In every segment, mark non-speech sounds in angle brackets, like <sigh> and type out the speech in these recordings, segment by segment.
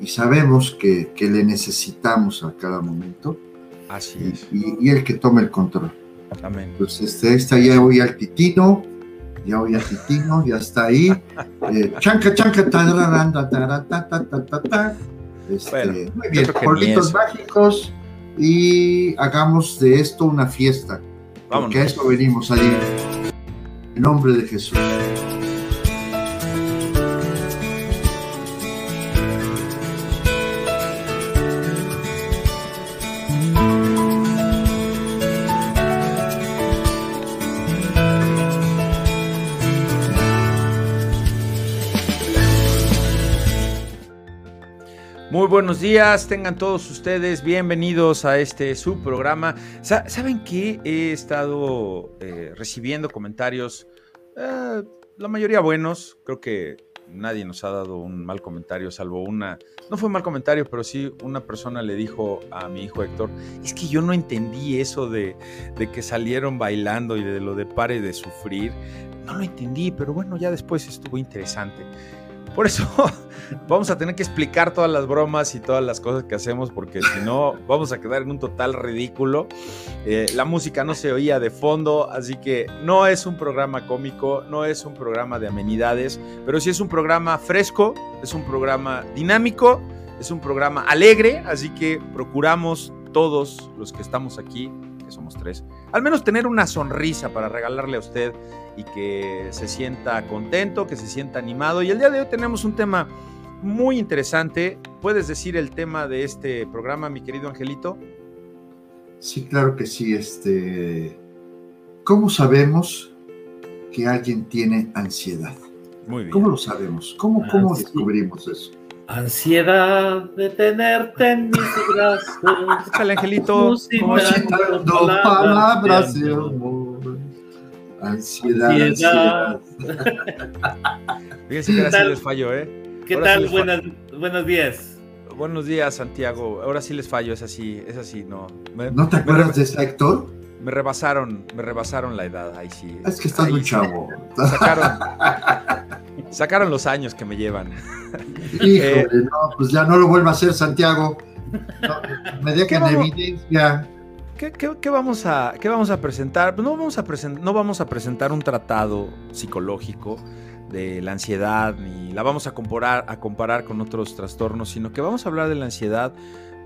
y, sabemos que, le necesitamos a cada momento. Así y, es. Y, el que tome el control. Amén. Pues este, esta ya voy al titino, ya voy al titino, ya está ahí. <laughs> Eh, chanca, chanca, tararanda, ta, este, muy bien, polvitos mágicos y hagamos de esto una fiesta. Vámonos. Porque a eso venimos a ir. En nombre de Jesús. Muy buenos días, tengan todos ustedes bienvenidos a este subprograma. ¿Saben que he estado eh, recibiendo comentarios, eh, la mayoría buenos? Creo que nadie nos ha dado un mal comentario, salvo una, no fue un mal comentario, pero sí una persona le dijo a mi hijo Héctor, es que yo no entendí eso de, de que salieron bailando y de lo de pare de sufrir. No lo entendí, pero bueno, ya después estuvo interesante. Por eso <laughs> vamos a tener que explicar todas las bromas y todas las cosas que hacemos, porque si no, <laughs> vamos a quedar en un total ridículo. Eh, la música no se oía de fondo, así que no es un programa cómico, no es un programa de amenidades, pero sí es un programa fresco, es un programa dinámico, es un programa alegre, así que procuramos todos los que estamos aquí, que somos tres, al menos tener una sonrisa para regalarle a usted y que se sienta contento, que se sienta animado. Y el día de hoy tenemos un tema muy interesante. ¿Puedes decir el tema de este programa, mi querido Angelito? Sí, claro que sí. Este, ¿Cómo sabemos que alguien tiene ansiedad? Muy bien. ¿Cómo lo sabemos? ¿Cómo, cómo descubrimos eso? Ansiedad de tenerte en mis brazos. Échale, Angelito. palabras de amor. Ansiedad, ansiedad. <laughs> Fíjense que ahora sí les fallo, ¿eh? ¿Qué tal? buenos días. Buenos días, Santiago. Ahora sí les fallo, es así, es así, no. ¿No te acuerdas de ese actor? Me rebasaron, me rebasaron la edad, ahí sí. Es que estás muy chavo. Sacaron, <laughs> sacaron los años que me llevan. Híjole, eh, no, pues ya no lo vuelva a hacer, Santiago. me dejen evidencia. ¿Qué, vamos a, ¿Qué vamos a presentar? No vamos a, no vamos a presentar un tratado psicológico de la ansiedad, ni la vamos a comparar, a comparar con otros trastornos, sino que vamos a hablar de la ansiedad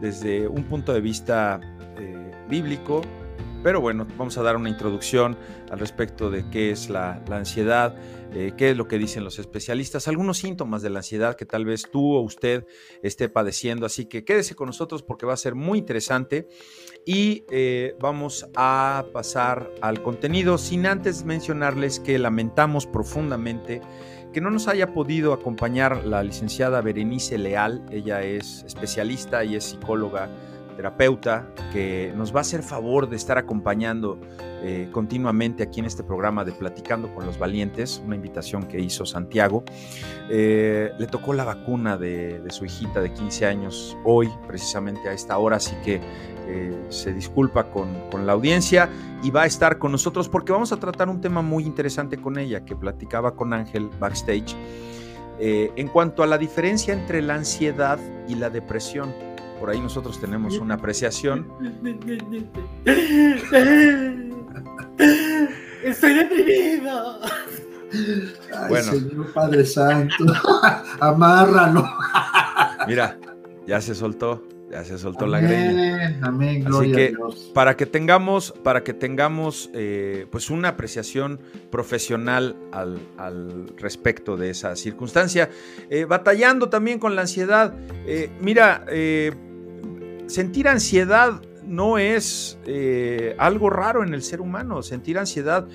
desde un punto de vista eh, bíblico, pero bueno, vamos a dar una introducción al respecto de qué es la, ansiedad, eh, qué es lo que dicen los especialistas, algunos síntomas de la ansiedad que tal vez tú o usted esté padeciendo. Así que quédese con nosotros porque va a ser muy interesante y eh, vamos a pasar al contenido sin antes mencionarles que lamentamos profundamente que no nos haya podido acompañar la licenciada Berenice Leal. Ella es especialista y es psicóloga terapeuta que nos va a hacer favor de estar acompañando eh, continuamente aquí en este programa de Platicando con los Valientes, una invitación que hizo Santiago. Eh, le tocó la vacuna de, su hijita de 15 años hoy, precisamente a esta hora, así que eh, se disculpa con, con, la audiencia y va a estar con nosotros porque vamos a tratar un tema muy interesante con ella que platicaba con Ángel backstage. en cuanto a la diferencia entre la ansiedad y la depresión, por ahí nosotros tenemos una apreciación. Estoy deprimido. bueno. Señor Padre Santo, <laughs> amárralo. Mira, ya se soltó, ya se soltó la greña. Amén, Así que para que tengamos, para que tengamos eh, pues una apreciación profesional al, respecto de esa circunstancia, eh, batallando también con la ansiedad. Eh, mira, sentir ansiedad no es eh, algo raro en el ser humano. Sentir ansiedad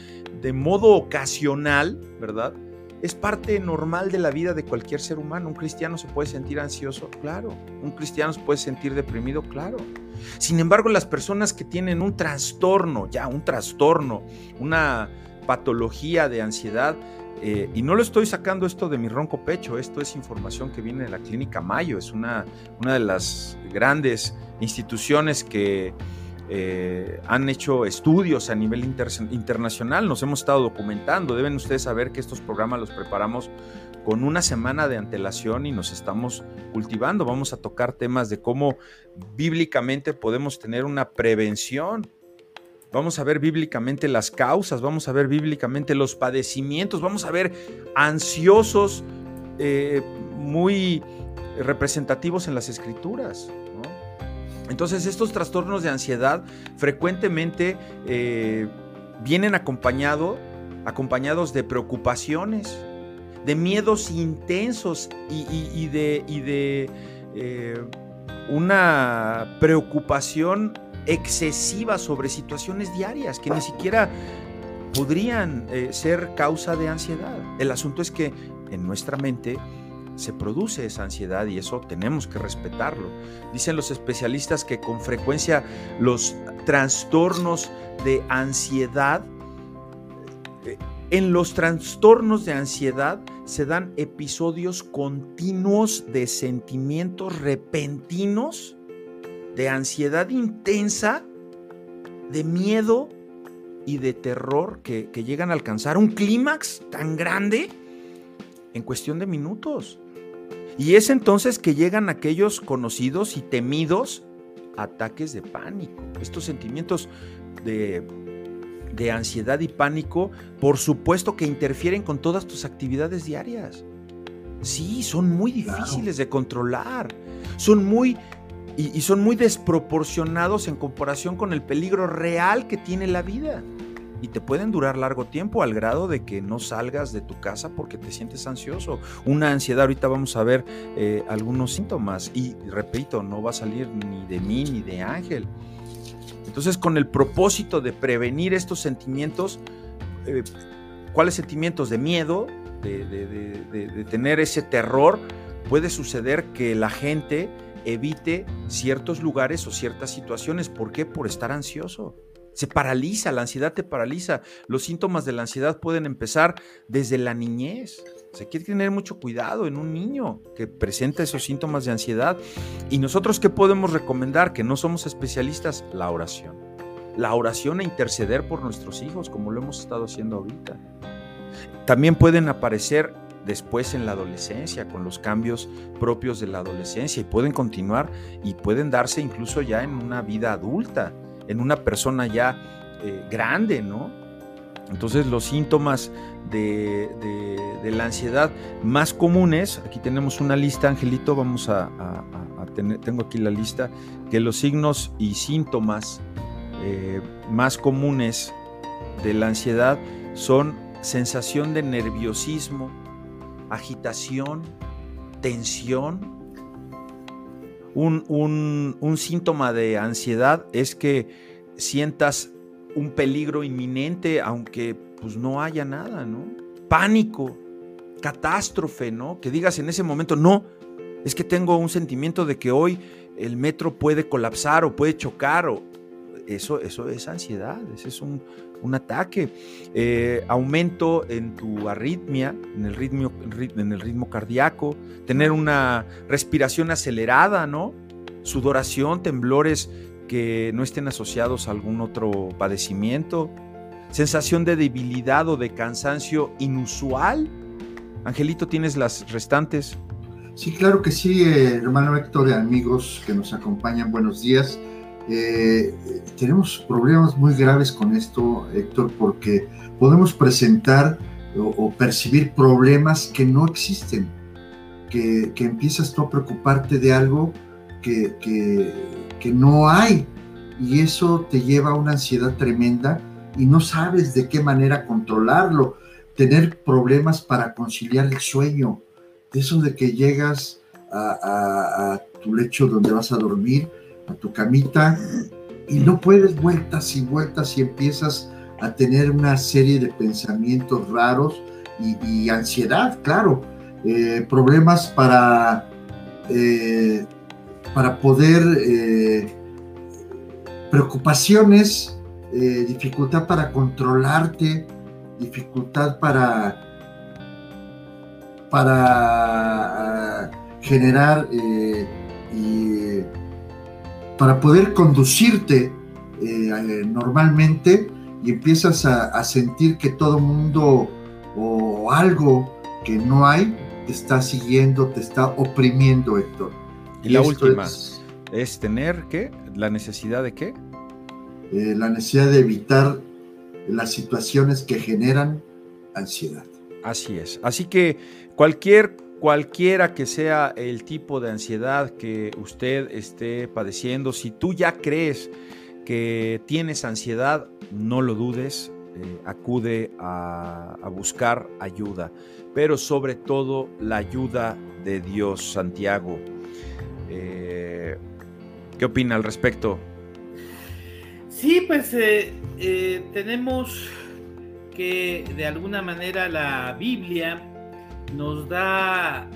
de modo ocasional, ¿verdad? Es parte normal de la vida de cualquier ser humano. Un cristiano se puede sentir ansioso, claro. Un cristiano se puede sentir deprimido, claro. Sin embargo, las personas que tienen un trastorno, ya un trastorno, una patología de ansiedad, eh, y no lo estoy sacando esto de mi ronco pecho, esto es información que viene de la Clínica Mayo, es una, una de las grandes instituciones que eh, han hecho estudios a nivel internacional, nos hemos estado documentando. Deben ustedes saber que estos programas los preparamos con una semana de antelación y nos estamos cultivando. Vamos a tocar temas de cómo bíblicamente podemos tener una prevención. Vamos a ver bíblicamente las causas, vamos a ver bíblicamente los padecimientos, vamos a ver ansiosos eh, muy representativos en las escrituras. Entonces estos trastornos de ansiedad frecuentemente eh, vienen acompañado, acompañados de preocupaciones, de miedos intensos y, de, eh, una preocupación excesiva sobre situaciones diarias que ni siquiera podrían eh, ser causa de ansiedad. El asunto es que en nuestra mente se produce esa ansiedad y eso tenemos que respetarlo. Dicen los especialistas que con frecuencia los trastornos de ansiedad, eh, en los trastornos de ansiedad se dan episodios continuos de sentimientos repentinos, de ansiedad intensa, de miedo y de terror que, que llegan a alcanzar un clímax tan grande en cuestión de minutos. Y es entonces que llegan aquellos conocidos y temidos ataques de pánico. Estos sentimientos de, ansiedad y pánico, por supuesto que interfieren con todas tus actividades diarias. Sí, son muy difíciles de controlar. Son muy y, son muy desproporcionados en comparación con el peligro real que tiene la vida y te pueden durar largo tiempo al grado de que no salgas de tu casa porque te sientes ansioso. Una ansiedad, ahorita vamos a ver eh, algunos síntomas y repito, no va a salir ni de mí ni de Ángel. Entonces, con el propósito de prevenir estos sentimientos, eh, ¿cuáles sentimientos? De miedo, de, de tener ese terror, puede suceder que la gente evite ciertos lugares o ciertas situaciones. ¿Por qué? Por estar ansioso. Se paraliza, la ansiedad te paraliza. Los síntomas de la ansiedad pueden empezar desde la niñez. O sea, hay que tener mucho cuidado en un niño que presenta esos síntomas de ansiedad. ¿Y nosotros qué podemos recomendar? Que no somos especialistas, la oración. La oración e interceder por nuestros hijos, como lo hemos estado haciendo ahorita. También pueden aparecer después en la adolescencia, con los cambios propios de la adolescencia, y pueden continuar y pueden darse incluso ya en una vida adulta en una persona ya eh, grande, ¿no? Entonces los síntomas de, la ansiedad más comunes, aquí tenemos una lista, Angelito, vamos a, tener, tengo aquí la lista, que los signos y síntomas eh, más comunes de la ansiedad son sensación de nerviosismo, agitación, tensión, un, síntoma de ansiedad es que sientas un peligro inminente, aunque pues no haya nada, ¿no? Pánico, catástrofe, ¿no? Que digas en ese momento, no, es que tengo un sentimiento de que hoy el metro puede colapsar o puede chocar, o eso, eso es ansiedad, ese es un, ataque. Eh, aumento en tu arritmia, en el, ritmo, en el ritmo cardíaco, tener una respiración acelerada, ¿no? Sudoración, temblores que no estén asociados a algún otro padecimiento, sensación de debilidad o de cansancio inusual. Angelito, ¿tienes las restantes? Sí, claro que sí, eh, hermano Héctor y amigos que nos acompañan, buenos días. Eh, tenemos problemas muy graves con esto, Héctor, porque podemos presentar o, percibir problemas que no existen, que, empiezas tú a preocuparte de algo que, que, no hay y eso te lleva a una ansiedad tremenda y no sabes de qué manera controlarlo, tener problemas para conciliar el sueño, eso de que llegas a tu lecho donde vas a dormir, a tu camita y no puedes vueltas y vueltas y empiezas a tener una serie de pensamientos raros y, ansiedad, claro, eh, problemas para, eh, para poder, eh, preocupaciones, dificultad para controlarte, dificultad para, para generar y para poder conducirte eh, normalmente y empiezas a, sentir que todo mundo o algo que no hay te está siguiendo, te está oprimiendo, Héctor. Y, la última es... tener qué? ¿La necesidad de qué? Eh, la necesidad de evitar las situaciones que generan ansiedad. Así es. Así que cualquier cualquiera que sea el tipo de ansiedad que usted esté padeciendo, si tú ya crees que tienes ansiedad, no lo dudes, eh, acude a, buscar ayuda, pero sobre todo la ayuda de Dios, Santiago. Eh, ¿Qué opina al respecto? Sí, pues eh, tenemos que de alguna manera la Biblia nos da,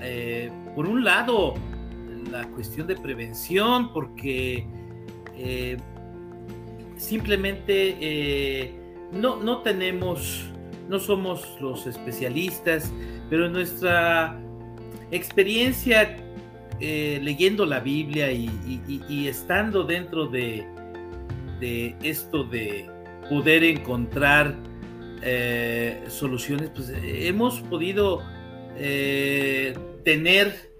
por un lado, la cuestión de prevención, porque simplemente eh, no, no tenemos, no somos los especialistas, pero nuestra experiencia eh, leyendo la Biblia y, estando dentro de, de, esto de poder encontrar eh, soluciones, pues hemos podido tener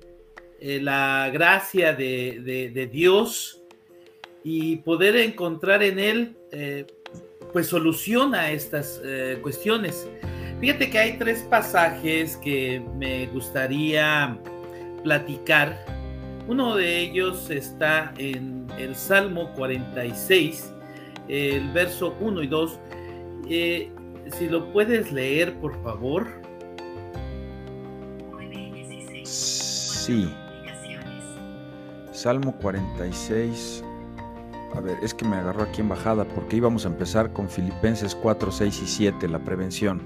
la gracia de, Dios y poder encontrar en él eh, pues solución a estas eh, cuestiones. Fíjate que hay tres pasajes que me gustaría platicar. Uno de ellos está en el Salmo 46, el verso 1 y 2. Eh, si lo puedes leer, por favor. Sí. Salmo 46, a ver, es que me agarró aquí en bajada porque íbamos a empezar con Filipenses 4, 6 y 7, la prevención.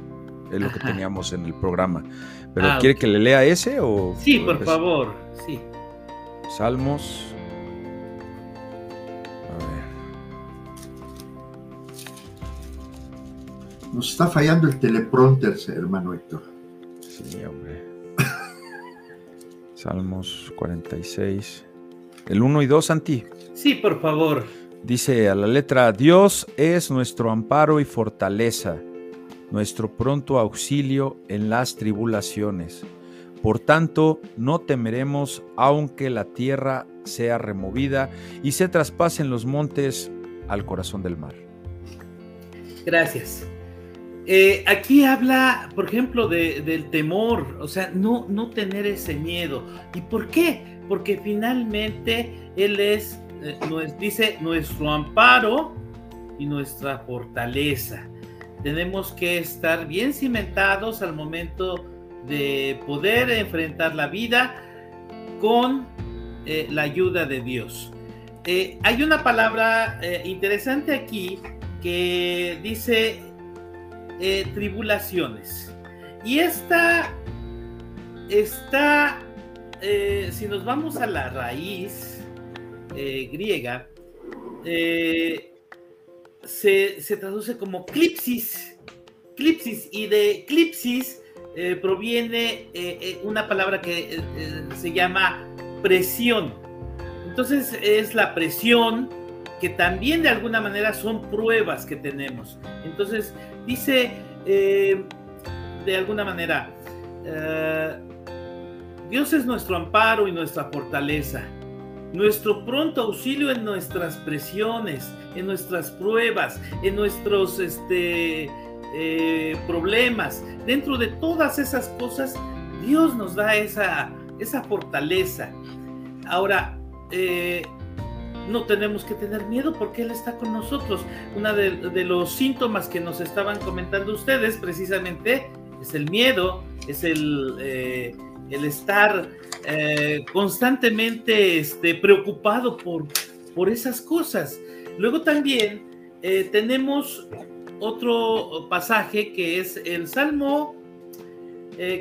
Es lo que teníamos en el programa. ¿Pero ah, quiere que le lea ese o...? Sí, por favor, sí. Salmos... A ver. Nos está fallando el teleprompter, hermano Héctor. Sí, hombre. Salmos 46. El 1 y 2, Santi. Sí, por favor. Dice a la letra, Dios es nuestro amparo y fortaleza, nuestro pronto auxilio en las tribulaciones. Por tanto, no temeremos aunque la tierra sea removida y se traspasen los montes al corazón del mar. Gracias. Eh, aquí habla, por ejemplo, del temor, o sea, no, no tener ese miedo. ¿Y por qué? Porque finalmente Él es eh, nos dice nuestro amparo y nuestra fortaleza. Tenemos que estar bien cimentados al momento de poder enfrentar la vida con eh, la ayuda de Dios. Hay una palabra interesante aquí que dice tribulaciones. Y esta está, si nos vamos a la raíz, eh, griega eh, se, traduce como clipsis, clipsis, y de clipsis eh, proviene una palabra que se llama presión. Entonces es la presión que también de alguna manera son pruebas que tenemos. Entonces dice de alguna manera, Dios es nuestro amparo y nuestra fortaleza nuestro pronto auxilio en nuestras presiones, en nuestras pruebas, en nuestros este, eh, problemas. Dentro de todas esas cosas, Dios nos da esa, esa fortaleza. Ahora, eh, no tenemos que tener miedo porque Él está con nosotros. Uno de, los síntomas que nos estaban comentando ustedes precisamente es el miedo, es el, eh, estar eh, constantemente este, preocupado por, por esas cosas. Luego también eh, tenemos otro pasaje que es el Salmo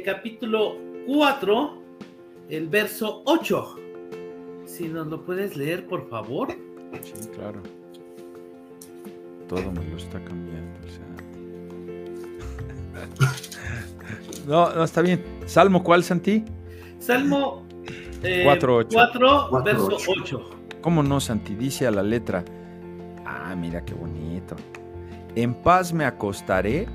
capítulo 4, el verso 8. Si nos lo puedes leer, por favor. Sí, claro. Todo me lo está cambiando. <laughs> no, no, está bien. ¿Salmo cuál, Santi? Salmo 4, eh, verso 8. ¿Cómo no, Santi? Dice a la letra, Ah, mira qué bonito. En paz me acostaré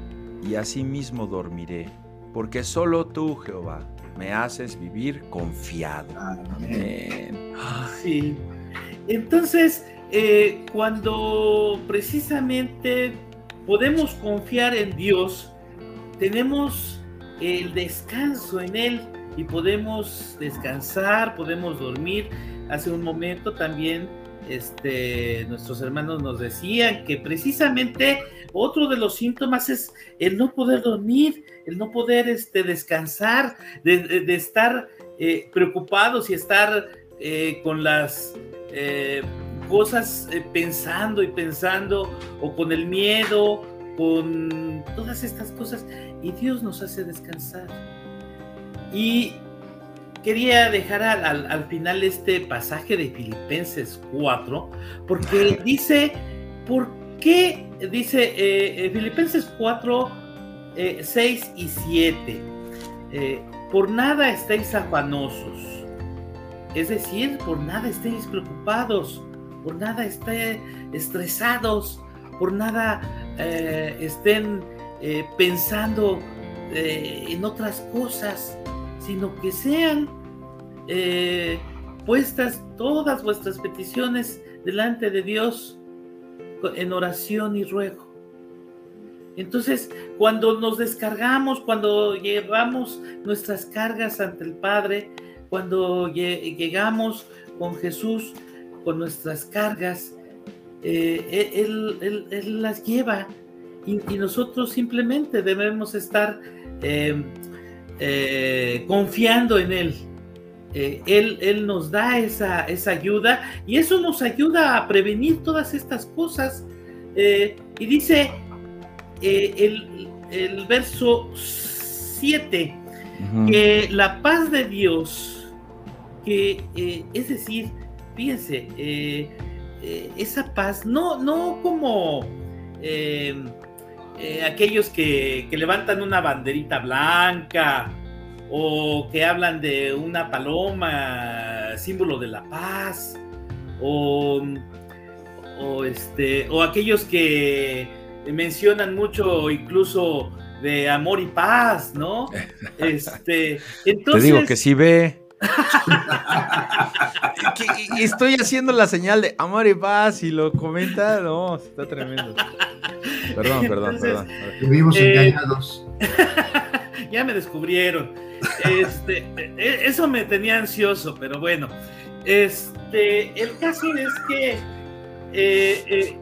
y asimismo dormiré, porque solo tú, Jehová, me haces vivir confiado. Amén. Sí. Entonces, eh, cuando precisamente podemos confiar en Dios, tenemos el descanso en Él y podemos descansar, podemos dormir. Hace un momento también este, nuestros hermanos nos decían que precisamente otro de los síntomas es el no poder dormir, el no poder este, descansar, de, estar eh, preocupados y estar eh, con las eh, cosas pensando y pensando, o con el miedo, con todas estas cosas. Y Dios nos hace descansar. Y quería dejar al, final este pasaje de Filipenses 4, porque dice, ¿por qué? Dice eh, eh, Filipenses 4, 6 eh, y 7, por nada estéis afanosos, es decir, por nada estéis preocupados, por nada estéis estresados, por nada estén pensando en otras cosas, sino que sean eh, puestas todas vuestras peticiones delante de Dios en oración y ruego. Entonces, cuando nos descargamos, cuando llevamos nuestras cargas ante el Padre, cuando llegamos con Jesús con nuestras cargas, eh, él, las lleva y, nosotros simplemente debemos estar eh, confiando en Él. Eh, él, él, nos da esa, esa, ayuda y eso nos ayuda a prevenir todas estas cosas. Eh, y dice el, el, verso 7 que la paz de Dios, que es decir, fíjense, esa paz, no, no como eh, aquellos que, levantan una banderita blanca o que hablan de una paloma, símbolo de la paz, o, este, o aquellos que mencionan mucho incluso de amor y paz, ¿no? <laughs> Este, entonces... Te digo que sí ve. <laughs> estoy haciendo la señal de amor y paz y lo comenta, no, está tremendo. <laughs> Perdón, perdón, perdón. Vivimos eh, engañados. <laughs> ya me descubrieron. Este, e, eso me tenía ansioso, pero bueno. Este, el caso es que eh, eh,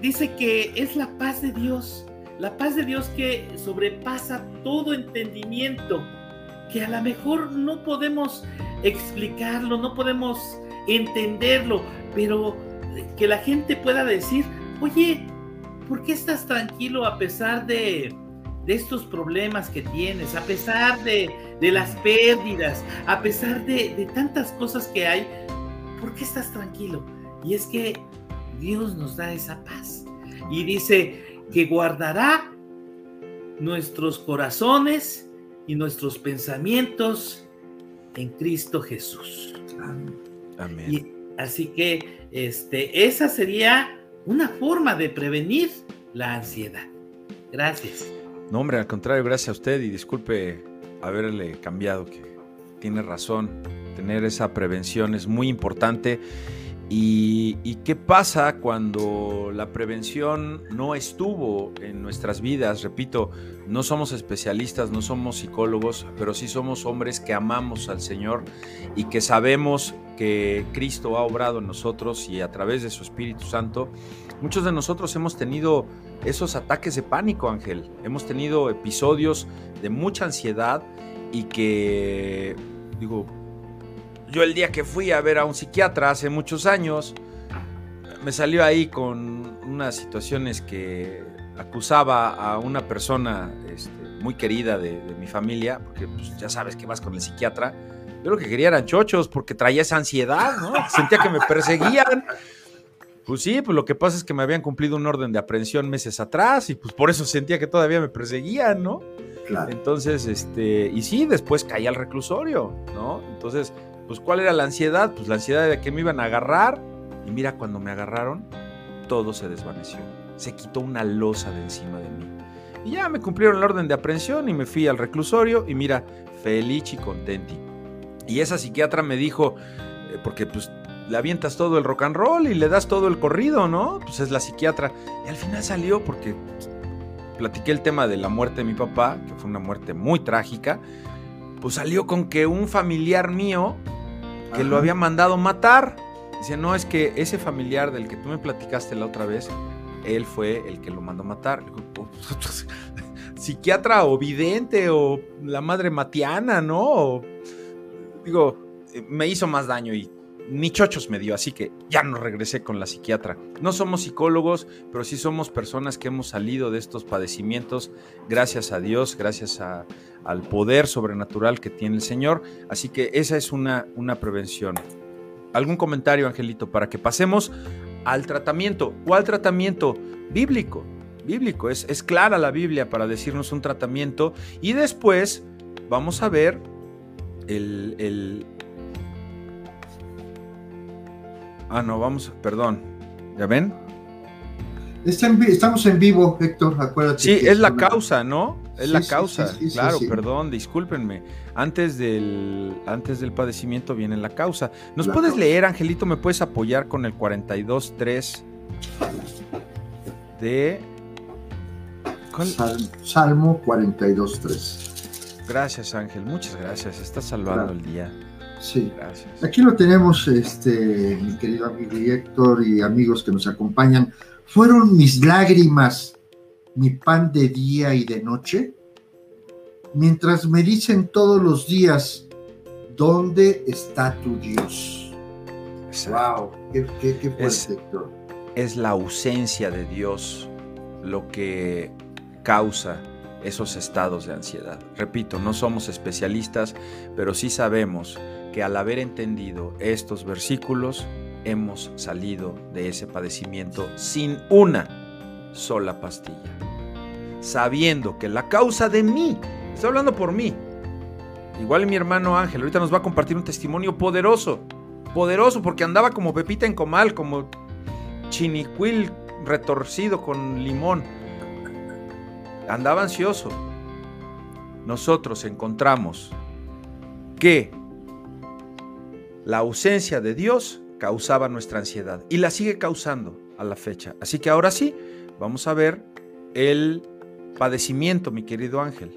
dice que es la paz de Dios, la paz de Dios que sobrepasa todo entendimiento, que a lo mejor no podemos explicarlo, no podemos entenderlo, pero que la gente pueda decir, oye, ¿por qué estás tranquilo a pesar de, estos problemas que tienes, a pesar de, las pérdidas, a pesar de, tantas cosas que hay? ¿Por qué estás tranquilo? Y es que Dios nos da esa paz. Y dice que guardará nuestros corazones y nuestros pensamientos en Cristo Jesús. Amén. así que este, esa sería una forma de prevenir la ansiedad. Gracias. No, hombre, al contrario, gracias a usted y disculpe haberle cambiado, que tiene razón. Tener esa prevención es muy importante. ¿Y, qué pasa cuando la prevención no estuvo en nuestras vidas? Repito, no somos especialistas, no somos psicólogos, pero sí somos hombres que amamos al Señor y que sabemos que Cristo ha obrado en nosotros y a través de su Espíritu Santo. Muchos de nosotros hemos tenido esos ataques de pánico, Ángel. Hemos tenido episodios de mucha ansiedad y que, digo, yo el día que fui a ver a un psiquiatra hace muchos años, me salió ahí con unas situaciones que acusaba a una persona este, muy querida de, mi familia, porque pues, ya sabes que vas con el psiquiatra. Yo lo que quería eran chochos, porque traía esa ansiedad, ¿no? Sentía que me perseguían. Pues sí, pues lo que pasa es que me habían cumplido un orden de aprehensión meses atrás y pues por eso sentía que todavía me perseguían, ¿no? Claro. Entonces, este, y sí, después caí al reclusorio, ¿no? Entonces, pues ¿cuál era la ansiedad? Pues la ansiedad de que me iban a agarrar. Y mira, cuando me agarraron, todo se desvaneció. Se quitó una losa de encima de mí. Y ya me cumplieron la orden de aprehensión y me fui al reclusorio y mira, feliz y contenti. Y esa psiquiatra me dijo, eh, porque pues le avientas todo el rock and roll y le das todo el corrido, ¿no? Pues es la psiquiatra. Y al final salió porque platiqué el tema de la muerte de mi papá, que fue una muerte muy trágica. Pues salió con que un familiar mío que lo había mandado matar. Dice, no, es que ese familiar del que tú me platicaste la otra vez, él fue el que lo mandó matar. Pues, psiquiatra o vidente o la madre matiana, ¿no? digo, eh, me hizo más daño y ni chochos me dio, así que ya no regresé con la psiquiatra. No somos psicólogos, pero sí somos personas que hemos salido de estos padecimientos gracias a Dios, gracias al poder sobrenatural que tiene el Señor. Así que esa es una, una prevención. ¿Algún comentario, Angelito, para que pasemos al tratamiento o al tratamiento bíblico? Bíblico, es, es clara la Biblia para decirnos un tratamiento y después vamos a ver el, el, Ah, no, vamos, perdón. ¿Ya ven? estamos en vivo, Héctor, acuérdate. Sí, es la causa, ¿no? Es la causa. claro, perdón, discúlpenme. Antes del, antes del padecimiento viene la causa. ¿Nos puedes leer, Angelito? ¿Me puedes apoyar con el 42.3 de... Salmo 42.3. Gracias, Ángel. Muchas gracias. Estás salvando el día. Sí, gracias. Aquí lo tenemos, este, mi querido amigo Héctor y amigos que nos acompañan. Fueron mis lágrimas mi pan de día y de noche, mientras me dicen todos los días, ¿dónde está tu Dios? Wow, qué, qué, es, Héctor. Es la ausencia de Dios lo que causa esos estados de ansiedad. Repito, no somos especialistas, pero sí sabemos que al haber entendido estos versículos, hemos salido de ese padecimiento sin una sola pastilla. Sabiendo que la causa de mí, estoy hablando por mí, igual mi hermano Ángel, ahorita nos va a compartir un testimonio poderoso, poderoso porque andaba como pepita en comal, como chinicuil retorcido con limón. Andaba ansioso. Nosotros encontramos que la ausencia de Dios causaba nuestra ansiedad y la sigue causando a la fecha. Así que ahora sí, vamos a ver el padecimiento, mi querido Ángel.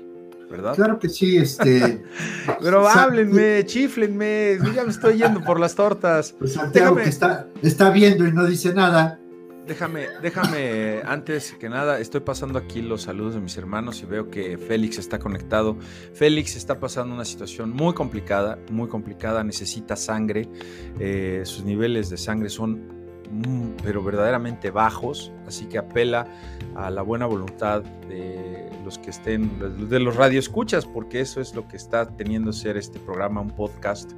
¿verdad? Claro que sí, este. <laughs> Pero háblenme, chiflenme, ya me estoy yendo por las tortas. Pues Santiago que está, está viendo y no dice nada. Déjame, déjame, antes que nada, estoy pasando aquí los saludos de mis hermanos y veo que Félix está conectado. Félix está pasando una situación muy complicada, muy complicada, necesita sangre. Eh, sus niveles de sangre son, mm, pero verdaderamente bajos, así que apela a la buena voluntad de los que estén, de los radioescuchas, porque eso es lo que está teniendo ser este programa, un podcast,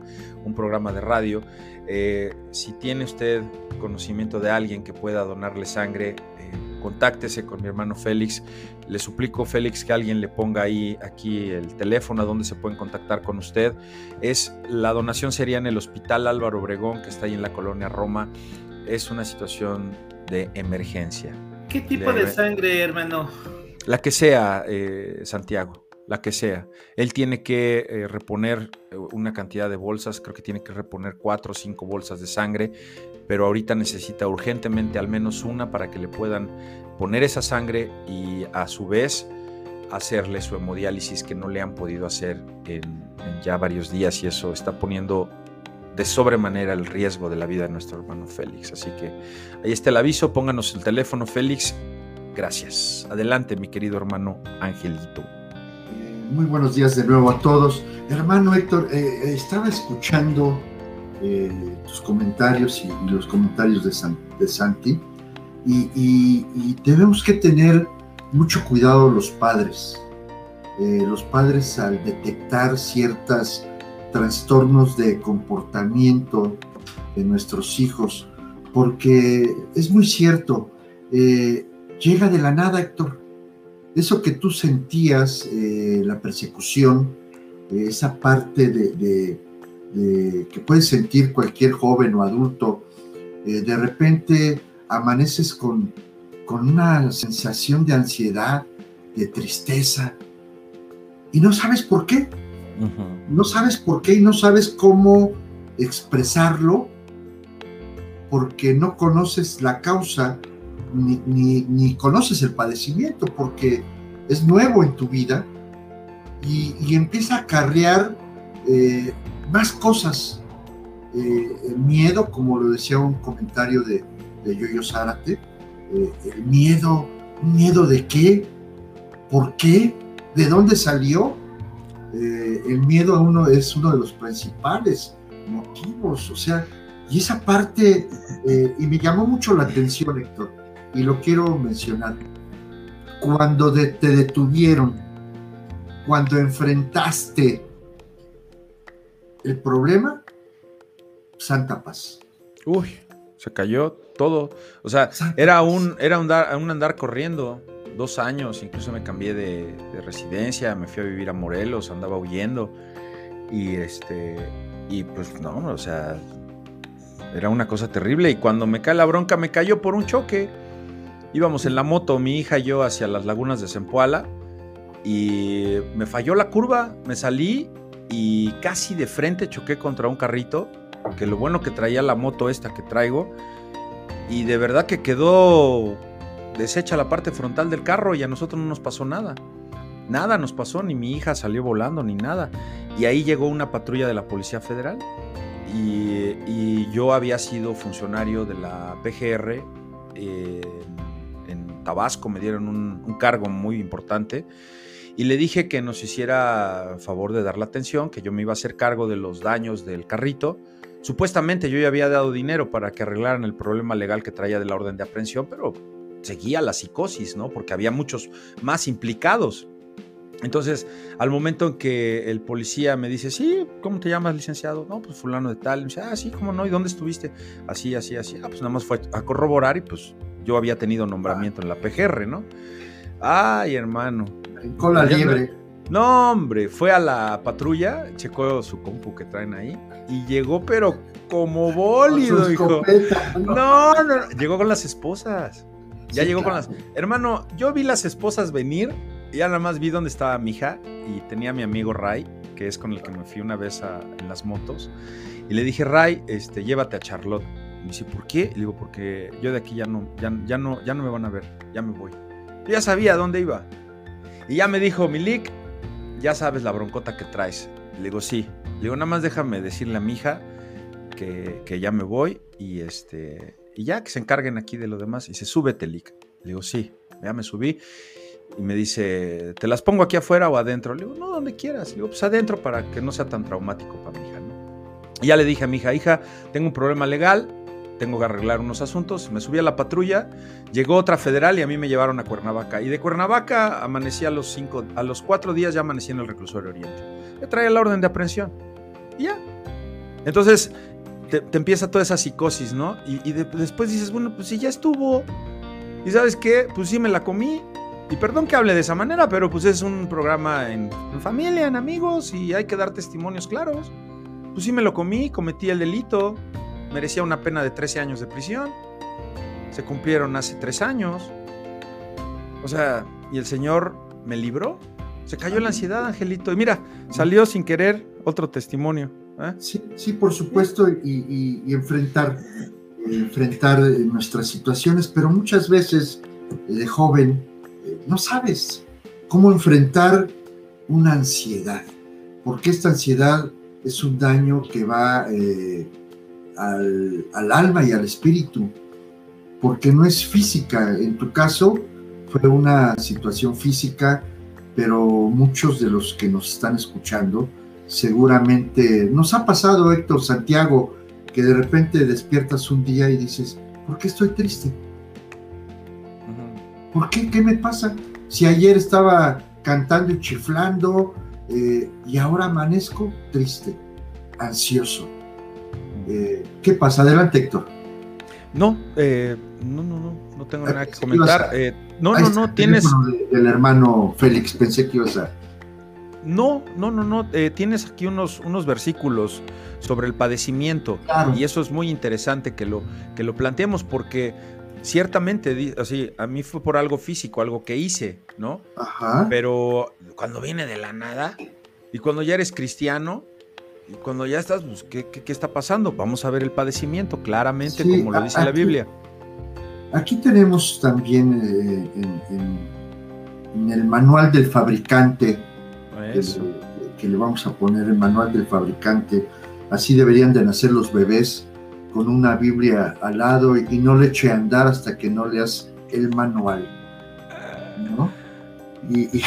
un programa de radio. Eh, si tiene usted conocimiento de alguien que pueda donarle sangre, eh, contáctese con mi hermano Félix. Le suplico, Félix, que alguien le ponga ahí aquí el teléfono a donde se pueden contactar con usted. Es la donación sería en el Hospital Álvaro Obregón, que está ahí en la colonia Roma. Es una situación de emergencia. ¿Qué tipo de, sangre, hermano? La que sea, eh, Santiago la que sea. Él tiene que eh, reponer eh, una cantidad de bolsas, creo que tiene que reponer cuatro o cinco bolsas de sangre, pero ahorita necesita urgentemente al menos una para que le puedan poner esa sangre y a su vez hacerle su hemodiálisis que no le han podido hacer en, en ya varios días y eso está poniendo de sobremanera el riesgo de la vida de nuestro hermano Félix. Así que ahí está el aviso, pónganos el teléfono Félix. Gracias. Adelante, mi querido hermano Angelito. Muy buenos días de nuevo a todos. Hermano Héctor, eh, eh, estaba escuchando eh, tus comentarios y, los comentarios de, Santi y, tenemos que tener mucho cuidado los padres. los padres al detectar ciertos trastornos de comportamiento de nuestros hijos, porque es muy cierto, llega de la nada, Héctor, eso que tú sentías, eh, la persecución, esa parte de, que puede sentir cualquier joven o adulto, eh, de repente amaneces con, con una sensación de ansiedad, de tristeza, y no sabes por qué. No sabes por qué y no sabes cómo expresarlo porque no conoces la causa ni, conoces el padecimiento, porque es nuevo en tu vida y, empieza a acarrear eh, más cosas. Eh, el miedo, como lo decía un comentario de, de Yoyo Zárate, eh, el miedo, miedo de qué? ¿Por qué? ¿De dónde salió? el miedo a uno es uno de los principales motivos, o sea, y esa parte, y me llamó mucho la atención, Héctor, y lo quiero mencionar, cuando te detuvieron, cuando enfrentaste el problema, Santa Paz. Uy, se cayó todo. O sea, era un, era un, andar corriendo. Dos años, incluso me cambié de, de, residencia, me fui a vivir a Morelos, andaba huyendo. Y este, y pues no, o sea, era una cosa terrible. Y cuando me cae la bronca, me cayó por un choque íbamos en la moto, mi hija y yo, hacia las lagunas de Zempoala y me falló la curva, me salí y casi de frente choqué contra un carrito, que lo bueno que traía la moto esta que traigo, y de verdad que quedó deshecha la parte frontal del carro y a nosotros no nos pasó nada. Nada nos pasó, ni mi hija salió volando, ni nada. Y ahí llegó una patrulla de la Policía Federal y, yo había sido funcionario de la PGR. Eh, Tabasco, me dieron un, cargo muy importante y le dije que nos hiciera favor de dar la atención, que yo me iba a hacer cargo de los daños del carrito. Supuestamente yo ya había dado dinero para que arreglaran el problema legal que traía de la orden de aprehensión, pero seguía la psicosis, ¿no? Porque había muchos más implicados. Entonces, al momento en que el policía me dice, sí, ¿cómo te llamas, licenciado? No, pues fulano de tal. me dice, ah, sí, ¿cómo no? ¿Y dónde estuviste? Así, así, así. Ah, pues nada más fue a corroborar y pues yo había tenido nombramiento en la PGR, ¿no? Ay, hermano. Con la liebre. No, hombre, fue a la patrulla, checó su compu que traen ahí y llegó, pero como bólido, hijo. No, no, llegó con las esposas. Ya llegó con las. Hermano, yo vi las esposas venir y ya nada más vi dónde estaba mi hija y tenía a mi amigo Ray, que es con el que me fui una vez en las motos. Y le dije, Ray, este, llévate a Charlotte. Me dice, ¿por qué? Le digo, porque yo de aquí ya no, ya, ya no, ya no me van a ver, ya me voy. Yo ya sabía dónde iba. Y ya me dijo, Milik, ya sabes la broncota que traes. Le digo, sí. Le digo, nada más déjame decirle a mi hija que, que ya me voy y este y ya que se encarguen aquí de lo demás. Y dice, súbete, Lick. Le digo, sí. Ya me subí. Y me dice, ¿te las pongo aquí afuera o adentro? Le digo, no, donde quieras. Le digo, pues adentro para que no sea tan traumático para mi hija, ¿no? Y ya le dije a mi hija, hija, tengo un problema legal, tengo que arreglar unos asuntos, me subí a la patrulla, llegó otra federal y a mí me llevaron a Cuernavaca. Y de Cuernavaca amanecí a los cinco, a los cuatro días ya amanecí en el reclusorio Oriente. Me traía la orden de aprehensión. Y ya. Entonces te, empieza toda esa psicosis, ¿no? Y, después dices, bueno, pues si ya estuvo. Y sabes qué, pues sí me la comí. Y perdón que hable de esa manera, pero pues es un programa en, en familia, en amigos, y hay que dar testimonios claros. Pues sí me lo comí, cometí el delito, merecía una pena de 13 años de prisión. Se cumplieron hace 3 años. O sea, y el Señor me libró. Se cayó la ansiedad, Angelito. Y mira, salió sin querer otro testimonio. ¿eh? Sí, sí, por supuesto, y, enfrentar, enfrentar eh, nuestras situaciones, pero muchas veces eh, de joven no sabes cómo enfrentar una ansiedad, porque esta ansiedad es un daño que va al, alma y al espíritu, porque no es física. En tu caso fue una situación física, pero muchos de los que nos están escuchando seguramente nos ha pasado, Héctor Santiago, que de repente despiertas un día y dices, ¿por qué estoy triste? ¿Por qué? ¿Qué me pasa? Si ayer estaba cantando y chiflando eh, y ahora amanezco triste, ansioso. Eh, ¿Qué pasa? Adelante, Héctor. No, eh, no, no, no, no tengo nada que comentar. Eh, no, no, no, tienes. El hermano Félix, pensé que ibas a. No, no, no, no. tienes aquí unos, unos versículos sobre el padecimiento. Y eso es muy interesante que lo, que lo planteemos porque ciertamente, así, a mí fue por algo físico, algo que hice, ¿no? Ajá. Pero cuando viene de la nada y cuando ya eres cristiano, y cuando ya estás, pues, ¿qué, está pasando? Vamos a ver el padecimiento, claramente, como lo dice la Biblia. Aquí tenemos también eh, en, el manual del fabricante, que le vamos a poner el manual del fabricante, así deberían de nacer los bebés con una Biblia al lado y, no le eche a andar hasta que no leas el manual. ¿no? Y,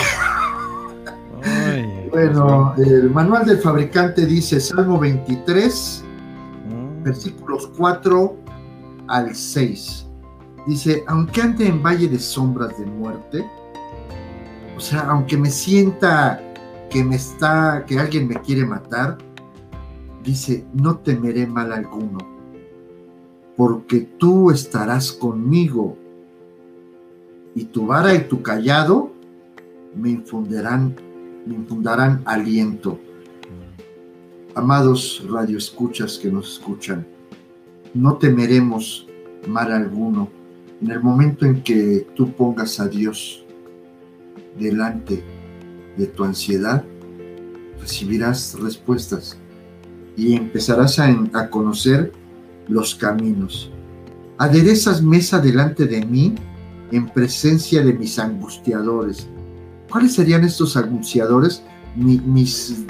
bueno, el manual del fabricante dice Salmo 23, mm. versículos 4 al 6. Dice, aunque ande en valle de sombras de muerte, o sea, aunque me sienta que me está, que alguien me quiere matar, dice, no temeré mal alguno, porque tú estarás conmigo, y tu vara y tu callado me infundirán, me infundarán aliento. Amados radioescuchas que nos escuchan, no temeremos mal alguno en el momento en que tú pongas a Dios delante de tu ansiedad, recibirás respuestas y empezarás a, conocer los caminos. Aderezas mesa delante de mí en presencia de mis angustiadores. ¿Cuáles serían estos angustiadores? mis,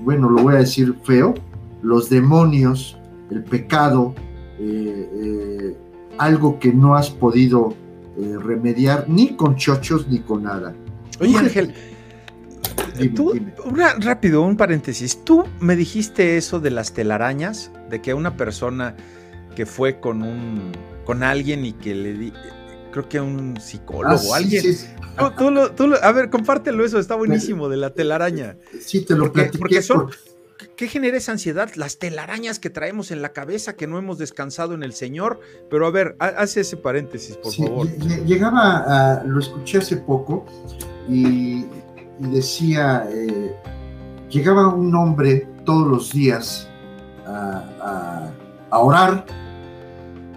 bueno, lo voy a decir feo, los demonios, el pecado, eh, eh, algo que no has podido eh, remediar ni con chochos ni con nada. Oye, Ángel, tú, rápido, un paréntesis. Tú me dijiste eso de las telarañas, de que una persona que fue con un con alguien y que le di, creo que un psicólogo, ah, alguien. a ver, compártelo eso, está buenísimo de la telaraña. Sí, te lo porque, Porque son, ¿Qué genera esa ansiedad? Las telarañas que traemos en la cabeza, que no hemos descansado en el Señor. Pero a ver, hace ese paréntesis, por favor. Llegaba a, lo escuché hace poco y, decía, eh, llegaba un hombre todos los días a, orar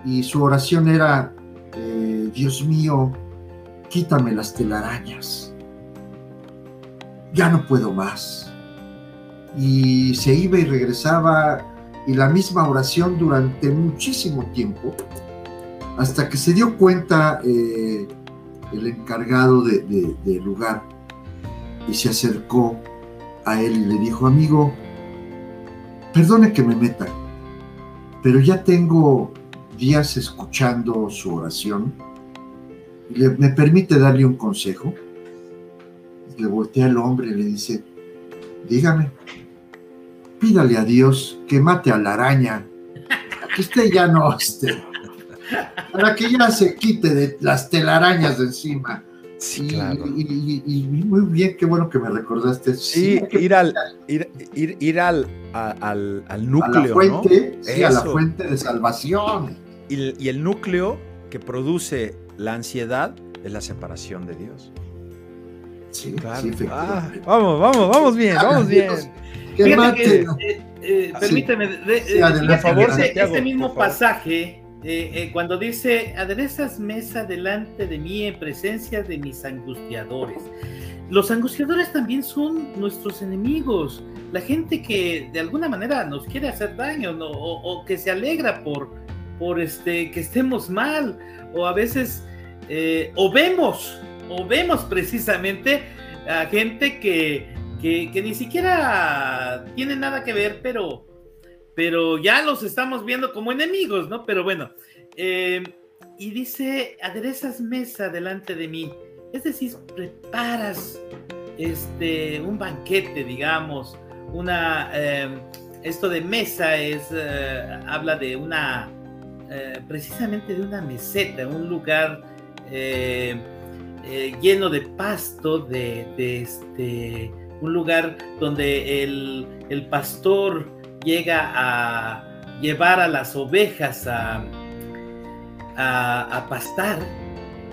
y su oración era, eh, Dios mío, quítame las telarañas. Ya no puedo más y se iba y regresaba y la misma oración durante muchísimo tiempo, hasta que se dio cuenta eh, el encargado del de, lugar y se acercó a él y le dijo, amigo, perdone que me meta, pero ya tengo días escuchando su oración y me permite darle un consejo. Le voltea al hombre y le dice, dígame pídale a Dios que mate a la araña, que usted ya no esté, para que ya se quite de las telarañas de encima. Sí, y, muy bien, qué bueno que me recordaste. Sí, ir, al, ir, ir, al, al, al, núcleo. A la fuente, sí, a la fuente de salvación. Y, el núcleo que produce la ansiedad es la separación de Dios. Sí, claro. Ah, vamos, vamos, vamos bien, vamos bien. Eh, eh, permíteme, de, favor, este mismo pasaje, eh, cuando dice, aderezas mesa delante de mí en presencia de mis angustiadores. Los angustiadores también son nuestros enemigos, la gente que de alguna manera nos quiere hacer daño o, que se alegra por, por este, que estemos mal, o a veces, o vemos, o vemos precisamente a gente que, que, ni siquiera tienen nada que ver, pero, pero ya los estamos viendo como enemigos, ¿no? Pero bueno, eh, y dice, aderezas mesa delante de mí, es decir, preparas este, un banquete, digamos, una, eh, esto de mesa es, eh, habla de una, precisamente de una meseta, un lugar lleno de pasto, de, este, un lugar donde el, pastor llega a llevar a las ovejas a, a, pastar.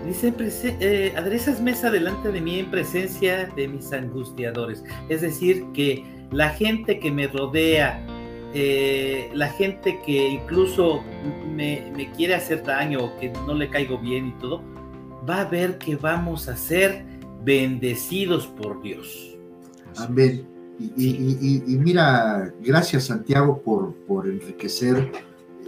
Dice, eh, aderezas mesa delante de mí en presencia de mis angustiadores. Es decir, que la gente que me rodea eh, la gente que incluso me, me, quiere hacer daño o que no le caigo bien y todo, va a ver que vamos a ser bendecidos por Dios. Amén. Y, mira, gracias Santiago por, por enriquecer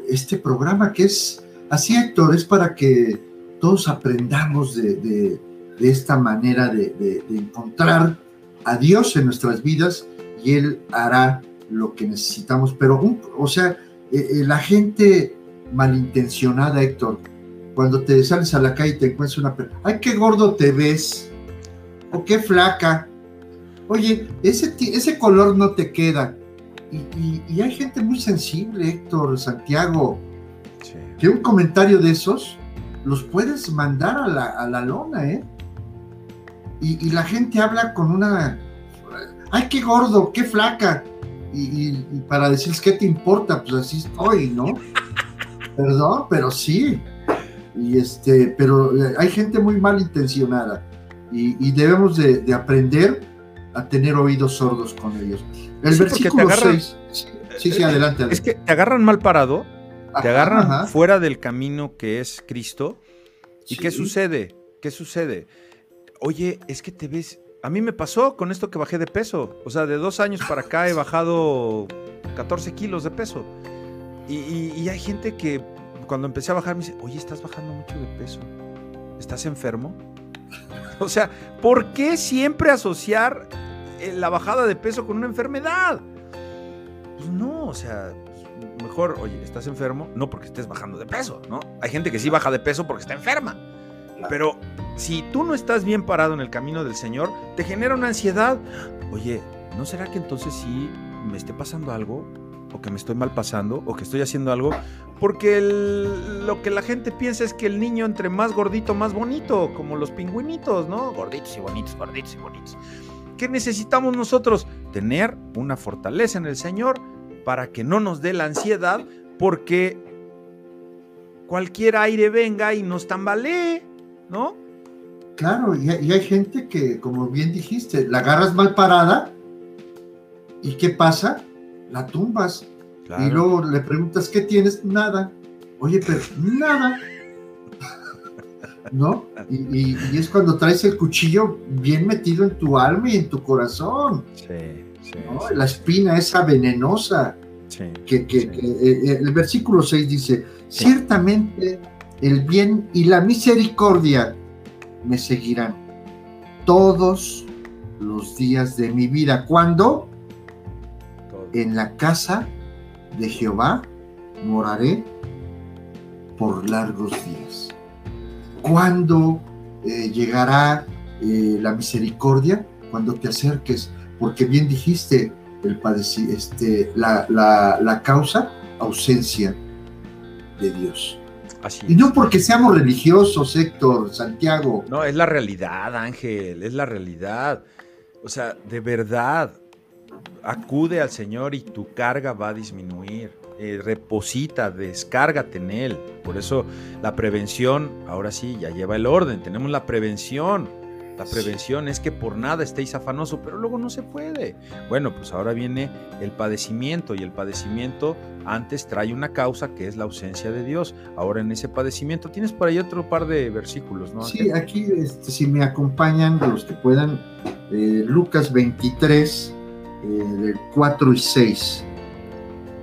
este programa que es así, Héctor, es para que todos aprendamos de, esta manera de, encontrar a Dios en nuestras vidas y Él hará lo que necesitamos. Pero, o sea, eh, eh, la gente malintencionada, Héctor, cuando te sales a la calle y te encuentras una persona, ay, qué gordo te ves, o qué flaca, oye, ese, ese color no te queda. Y, hay gente muy sensible, Héctor, Santiago, que un comentario de esos los puedes mandar a la, a la lona, ¿eh? Y, la gente habla con una, ay, qué gordo, qué flaca. Y, para decirles, ¿qué te importa? Pues así estoy, ¿no? <laughs> Perdón, pero sí. Y este, pero eh, hay gente muy mal intencionada y, debemos de, aprender a tener oídos sordos con ellos. El versículo 6. Sí, sí, adelante, Es que te agarran mal parado, te agarran fuera del camino que es Cristo. ¿Y qué sucede? ¿Qué sucede? Oye, es que te ves. A mí me pasó con esto que bajé de peso. O sea, de dos años para acá he bajado 14 kilos de peso. Y, hay gente que cuando empecé a bajar me dice, oye, estás bajando mucho de peso. ¿Estás enfermo? <laughs> O sea, ¿por qué siempre asociar eh, la bajada de peso con una enfermedad? Pues no, o sea, mejor, oye, ¿estás enfermo? No porque estés bajando de peso, ¿no? Hay gente que sí baja de peso porque está enferma. Pero si tú no estás bien parado en el camino del Señor, te genera una ansiedad. Oye, ¿no será que entonces sí me esté pasando algo? o que me estoy mal pasando o que estoy haciendo algo, porque lo que la gente piensa es que el niño entre más gordito, más bonito, como los pingüinitos, ¿no? Gorditos y bonitos, gorditos y bonitos. ¿Qué necesitamos nosotros? Tener una fortaleza en el Señor para que no nos dé la ansiedad, porque cualquier aire venga y nos tambalee, ¿no? Claro, y hay gente que, como bien dijiste, la agarras mal parada y ¿qué pasa? la tumbas. Y luego le preguntas, ¿qué tienes? Nada. Oye, pero nada. ¿No? Y, es cuando traes el cuchillo bien metido en tu alma y en tu corazón. Sí, sí, La espina esa venenosa. Sí, que, que, que eh, el versículo 6 dice, ciertamente el bien y la misericordia me seguirán todos los días de mi vida. ¿Cuándo? en la casa de Jehová moraré por largos días. ¿Cuándo eh, llegará eh, la misericordia? Cuando te acerques, porque bien dijiste el este, la, la, causa, ausencia de Dios. Y no porque seamos religiosos, Héctor, Santiago. No, es la realidad, Ángel, es la realidad. O sea, de verdad, acude al Señor y tu carga va a disminuir. Eh, reposita, descárgate en Él. Por eso la prevención, ahora sí, ya lleva el orden. Tenemos la prevención. La prevención es que por nada estéis afanoso, pero luego no se puede. Bueno, pues ahora viene el padecimiento y el padecimiento antes trae una causa que es la ausencia de Dios. Ahora en ese padecimiento tienes por ahí otro par de versículos, ¿no? Sí, aquí este, si me acompañan los que puedan, eh, Lucas 23, del 4 y 6.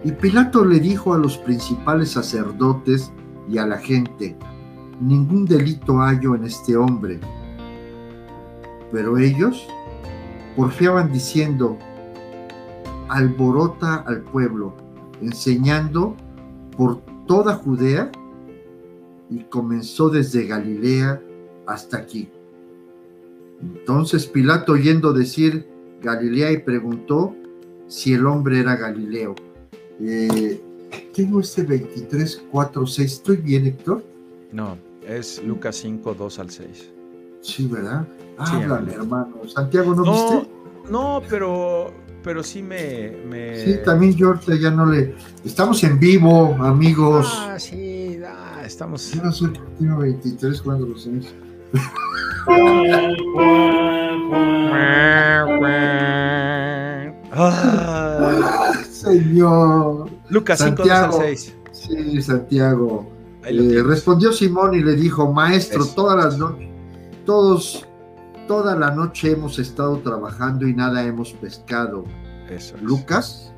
Y Pilato le dijo a los principales sacerdotes y a la gente, ningún delito hallo en este hombre. Pero ellos porfiaban diciendo, alborota al pueblo, enseñando por toda Judea y comenzó desde Galilea hasta aquí. Entonces Pilato oyendo decir Galilea y preguntó si el hombre era Galileo. Eh, tengo este 23, 4, 6. ¿Estoy bien, Héctor? No, es Lucas 5, 2 al 6. Sí, ¿verdad? Háblame, hermano. Santiago, ¿no, viste? No, pero, pero sí me, Sí, también George ya no le... Estamos en vivo, amigos. Ah, sí, estamos... Yo no soy 23 cuando lo sé. <laughs> Señor. Lucas 5, 2 al 6. Sí, Santiago. Eh, respondió Simón y le dijo, maestro, todas las noches, todos, toda la noche hemos estado trabajando y nada hemos pescado. Eso Lucas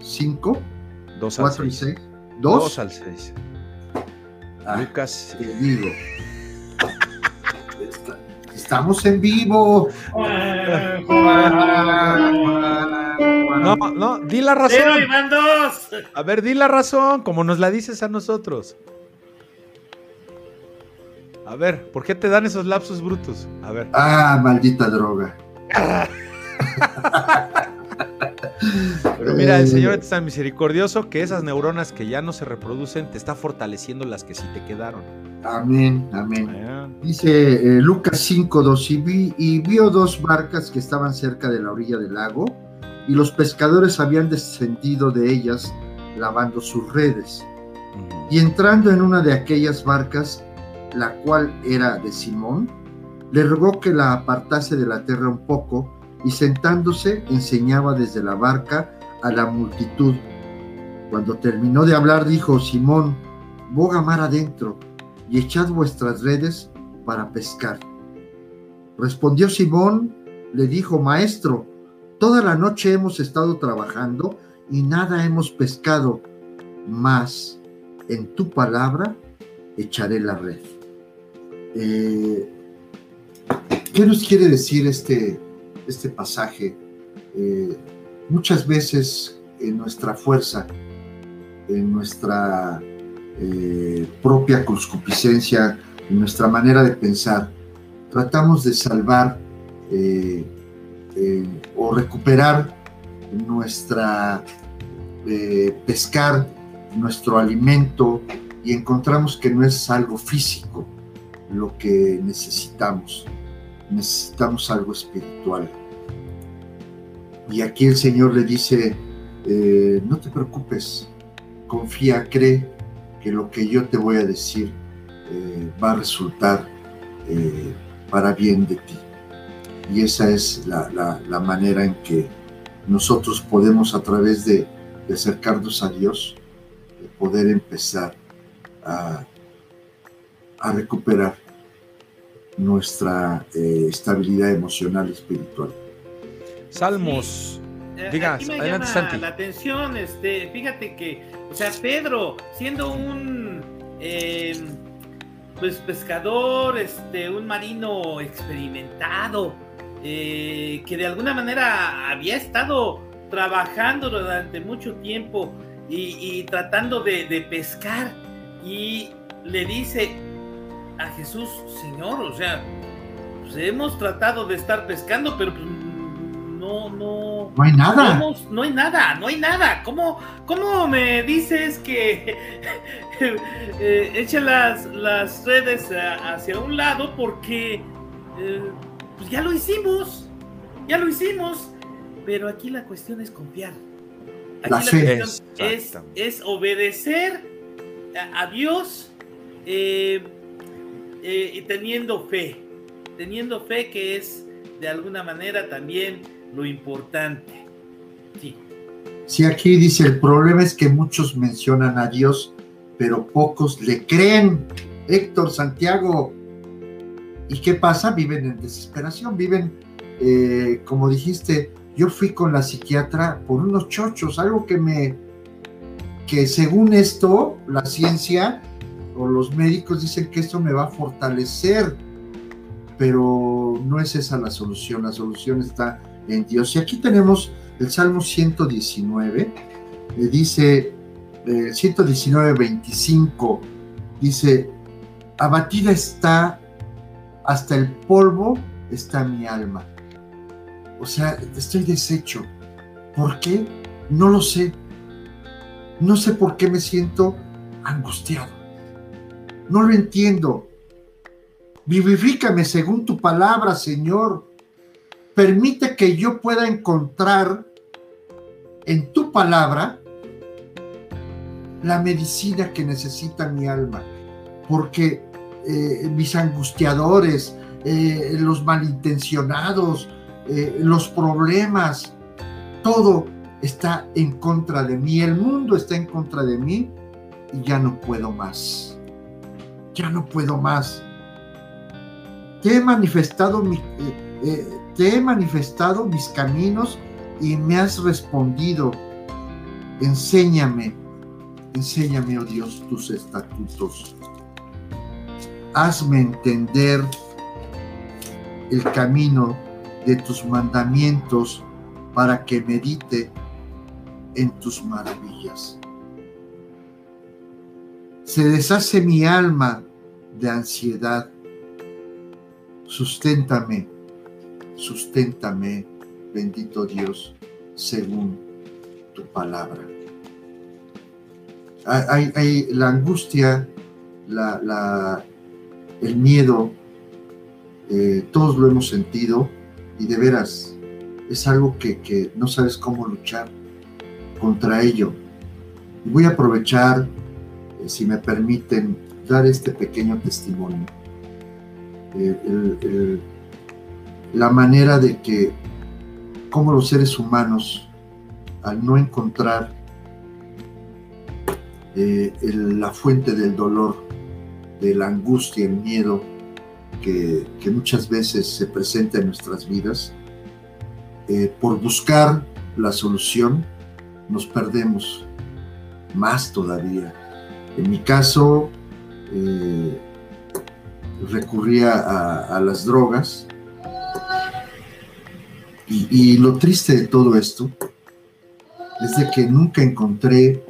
5, 2 4 y 6. 2 al 6. Ah, Lucas. Te digo. Estamos en vivo. No, no, di la razón. A ver, di la razón, como nos la dices a nosotros. A ver, ¿por qué te dan esos lapsos brutos? A ver. Ah, maldita droga. Pero mira, el Señor es tan misericordioso que esas neuronas que ya no se reproducen te está fortaleciendo las que sí te quedaron. Amén, amén. Dice eh, Lucas 5, 2, y, vi, y vio dos barcas que estaban cerca de la orilla del lago, y los pescadores habían descendido de ellas lavando sus redes. Y entrando en una de aquellas barcas, la cual era de Simón, le rogó que la apartase de la tierra un poco, y sentándose enseñaba desde la barca a la multitud. Cuando terminó de hablar, dijo, Simón, boga mar adentro y echad vuestras redes para pescar. Respondió Simón, le dijo, Maestro, toda la noche hemos estado trabajando y nada hemos pescado, mas en tu palabra echaré la red. Eh, ¿Qué nos quiere decir este, este pasaje? Eh, muchas veces en nuestra fuerza, en nuestra eh, propia concupiscencia, en nuestra manera de pensar, tratamos de salvar o recuperar nuestra pescar, nuestro alimento y encontramos que no es algo físico lo que necesitamos, necesitamos algo espiritual. Y aquí el Señor le dice, no te preocupes, confía, cree, que lo que yo te voy a decir eh, va a resultar eh, para bien de ti. Y esa es la, manera en que nosotros podemos a través de, acercarnos a Dios, poder empezar a, recuperar nuestra eh, estabilidad emocional y espiritual. Salmos. Diga, adelante, La atención, este, fíjate que o sea, Pedro, siendo un em, pues pescador, este, un marino experimentado, eh, que de alguna manera había estado trabajando durante mucho tiempo y, tratando de, pescar, y le dice a Jesús, Señor, o sea, pues hemos tratado de estar pescando, pero pues no, no. No hay nada. no hay nada, no hay nada. ¿Cómo, cómo me dices que <laughs> eh, eche las, las redes hacia un lado? Porque eh, pues ya lo hicimos, ya lo hicimos. Pero aquí la cuestión es confiar. Aquí la, cuestión es, es, obedecer a, Dios eh, y teniendo fe. Teniendo fe que es de alguna manera también lo importante. Sí. Sí, aquí dice, el problema es que muchos mencionan a Dios, pero pocos le creen. Héctor, Santiago. ¿Y qué pasa? Viven en desesperación, viven, eh, como dijiste, yo fui con la psiquiatra por unos chochos, algo que me, que según esto, la ciencia o los médicos dicen que esto me va a fortalecer, pero no es esa la solución, la solución está en Dios. Y aquí tenemos el Salmo 119, le dice, eh, 119, 25, dice, abatida está, hasta el polvo está mi alma. O sea, estoy deshecho. ¿Por qué? No lo sé. No sé por qué me siento angustiado. No lo entiendo. Vivifícame según tu palabra, Señor permite que yo pueda encontrar en tu palabra la medicina que necesita mi alma, porque eh, mis angustiadores, eh, los malintencionados, eh, los problemas, todo está en contra de mí, el mundo está en contra de mí y ya no puedo más. Ya no puedo más. Te he manifestado, mi, eh, eh, he manifestado mis caminos y me has respondido. Enséñame, enséñame, oh Dios, tus estatutos. Hazme entender el camino de tus mandamientos para que medite en tus maravillas. Se deshace mi alma de ansiedad. Susténtame, susténtame, bendito Dios, según tu palabra. Hay, la angustia, la, el miedo, eh, todos lo hemos sentido y de veras es algo que, no sabes cómo luchar contra ello. voy a aprovechar, eh, si me permiten, dar este pequeño testimonio. Eh, la manera de que, como los seres humanos, al no encontrar la fuente del dolor, de la angustia, el miedo, que, muchas veces se presenta en nuestras vidas, eh, por buscar la solución, nos perdemos más todavía. En mi caso, eh, recurría a, las drogas y, lo triste de todo esto es de que nunca encontré,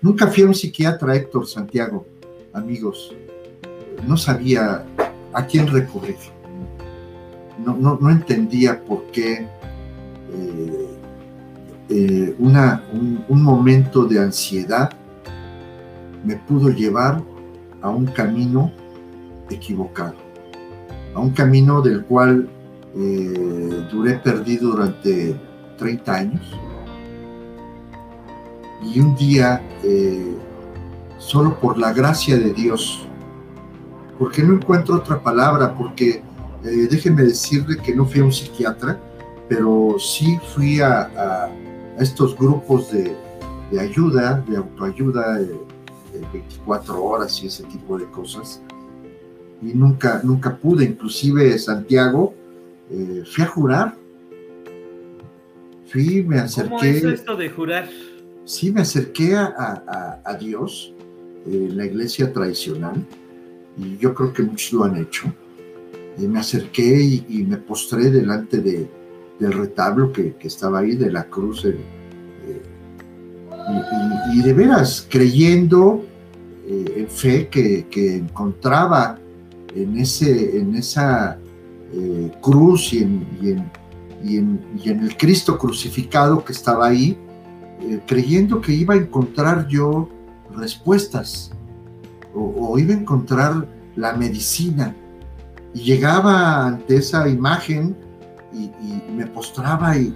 nunca fui a un psiquiatra, Héctor Santiago, amigos, no sabía a quién recurrir. No, no, entendía por qué eh, eh, una, un, momento de ansiedad me pudo llevar a un camino equivocado, a un camino del cual eh, duré perdido durante 30 años. Y un día, solo por la gracia de Dios, porque no encuentro otra palabra, porque eh, déjenme decirle que no fui a un psiquiatra, pero sí fui a, estos grupos de, ayuda, de autoayuda, 24 horas y ese tipo de cosas. Y nunca, nunca pude, inclusive Santiago, eh, fui a jurar. Fui, me acerqué. ¿Cómo es esto de jurar? Sí, me acerqué a, a Dios, en la iglesia tradicional, y yo creo que muchos lo han hecho. Y me acerqué y, me postré delante de, del retablo que, que, estaba ahí, de la cruz. Eh, y, de veras, creyendo eh, en fe que, que, encontraba en, ese, en esa eh, cruz y en, y en, y en, el Cristo crucificado que estaba ahí, creyendo que iba a encontrar yo respuestas o, iba a encontrar la medicina. Y llegaba ante esa imagen y, me postraba y,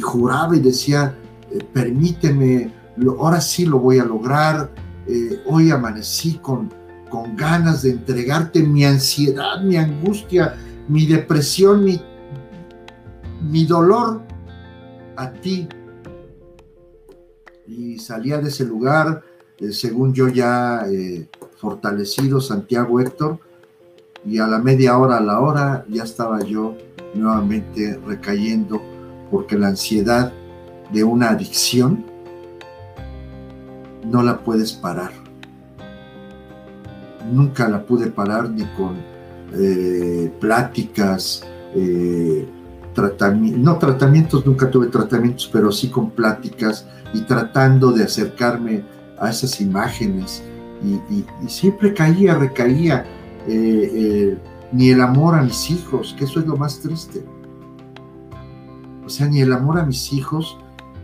juraba y decía, eh, permíteme, ahora sí lo voy a lograr, eh, hoy amanecí con, con ganas de entregarte mi ansiedad, mi angustia, mi depresión, mi, mi dolor a ti. Y salía de ese lugar, eh, según yo ya fortalecido Santiago Héctor y a la media hora, a la hora, ya estaba yo nuevamente recayendo porque la ansiedad de una adicción no la puedes parar. Nunca la pude parar ni con eh, pláticas, eh, no tratamientos, nunca tuve tratamientos, pero sí con pláticas y tratando de acercarme a esas imágenes, y, siempre caía, recaía, eh, ni el amor a mis hijos, que eso es lo más triste. O sea, ni el amor a mis hijos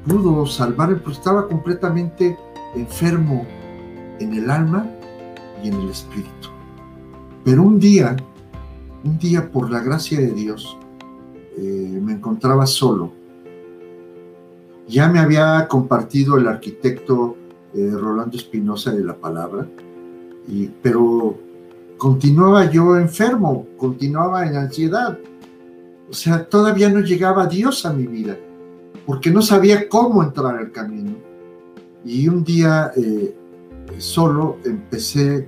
pudo salvarme, pues estaba completamente enfermo en el alma y en el espíritu. Pero un día, un día por la gracia de Dios, eh, me encontraba solo. Ya me había compartido el arquitecto eh, Rolando Espinosa de la palabra, pero continuaba yo enfermo, continuaba en ansiedad. O sea, todavía no llegaba Dios a mi vida. porque no sabía cómo entrar al camino. Y un día eh, solo empecé eh,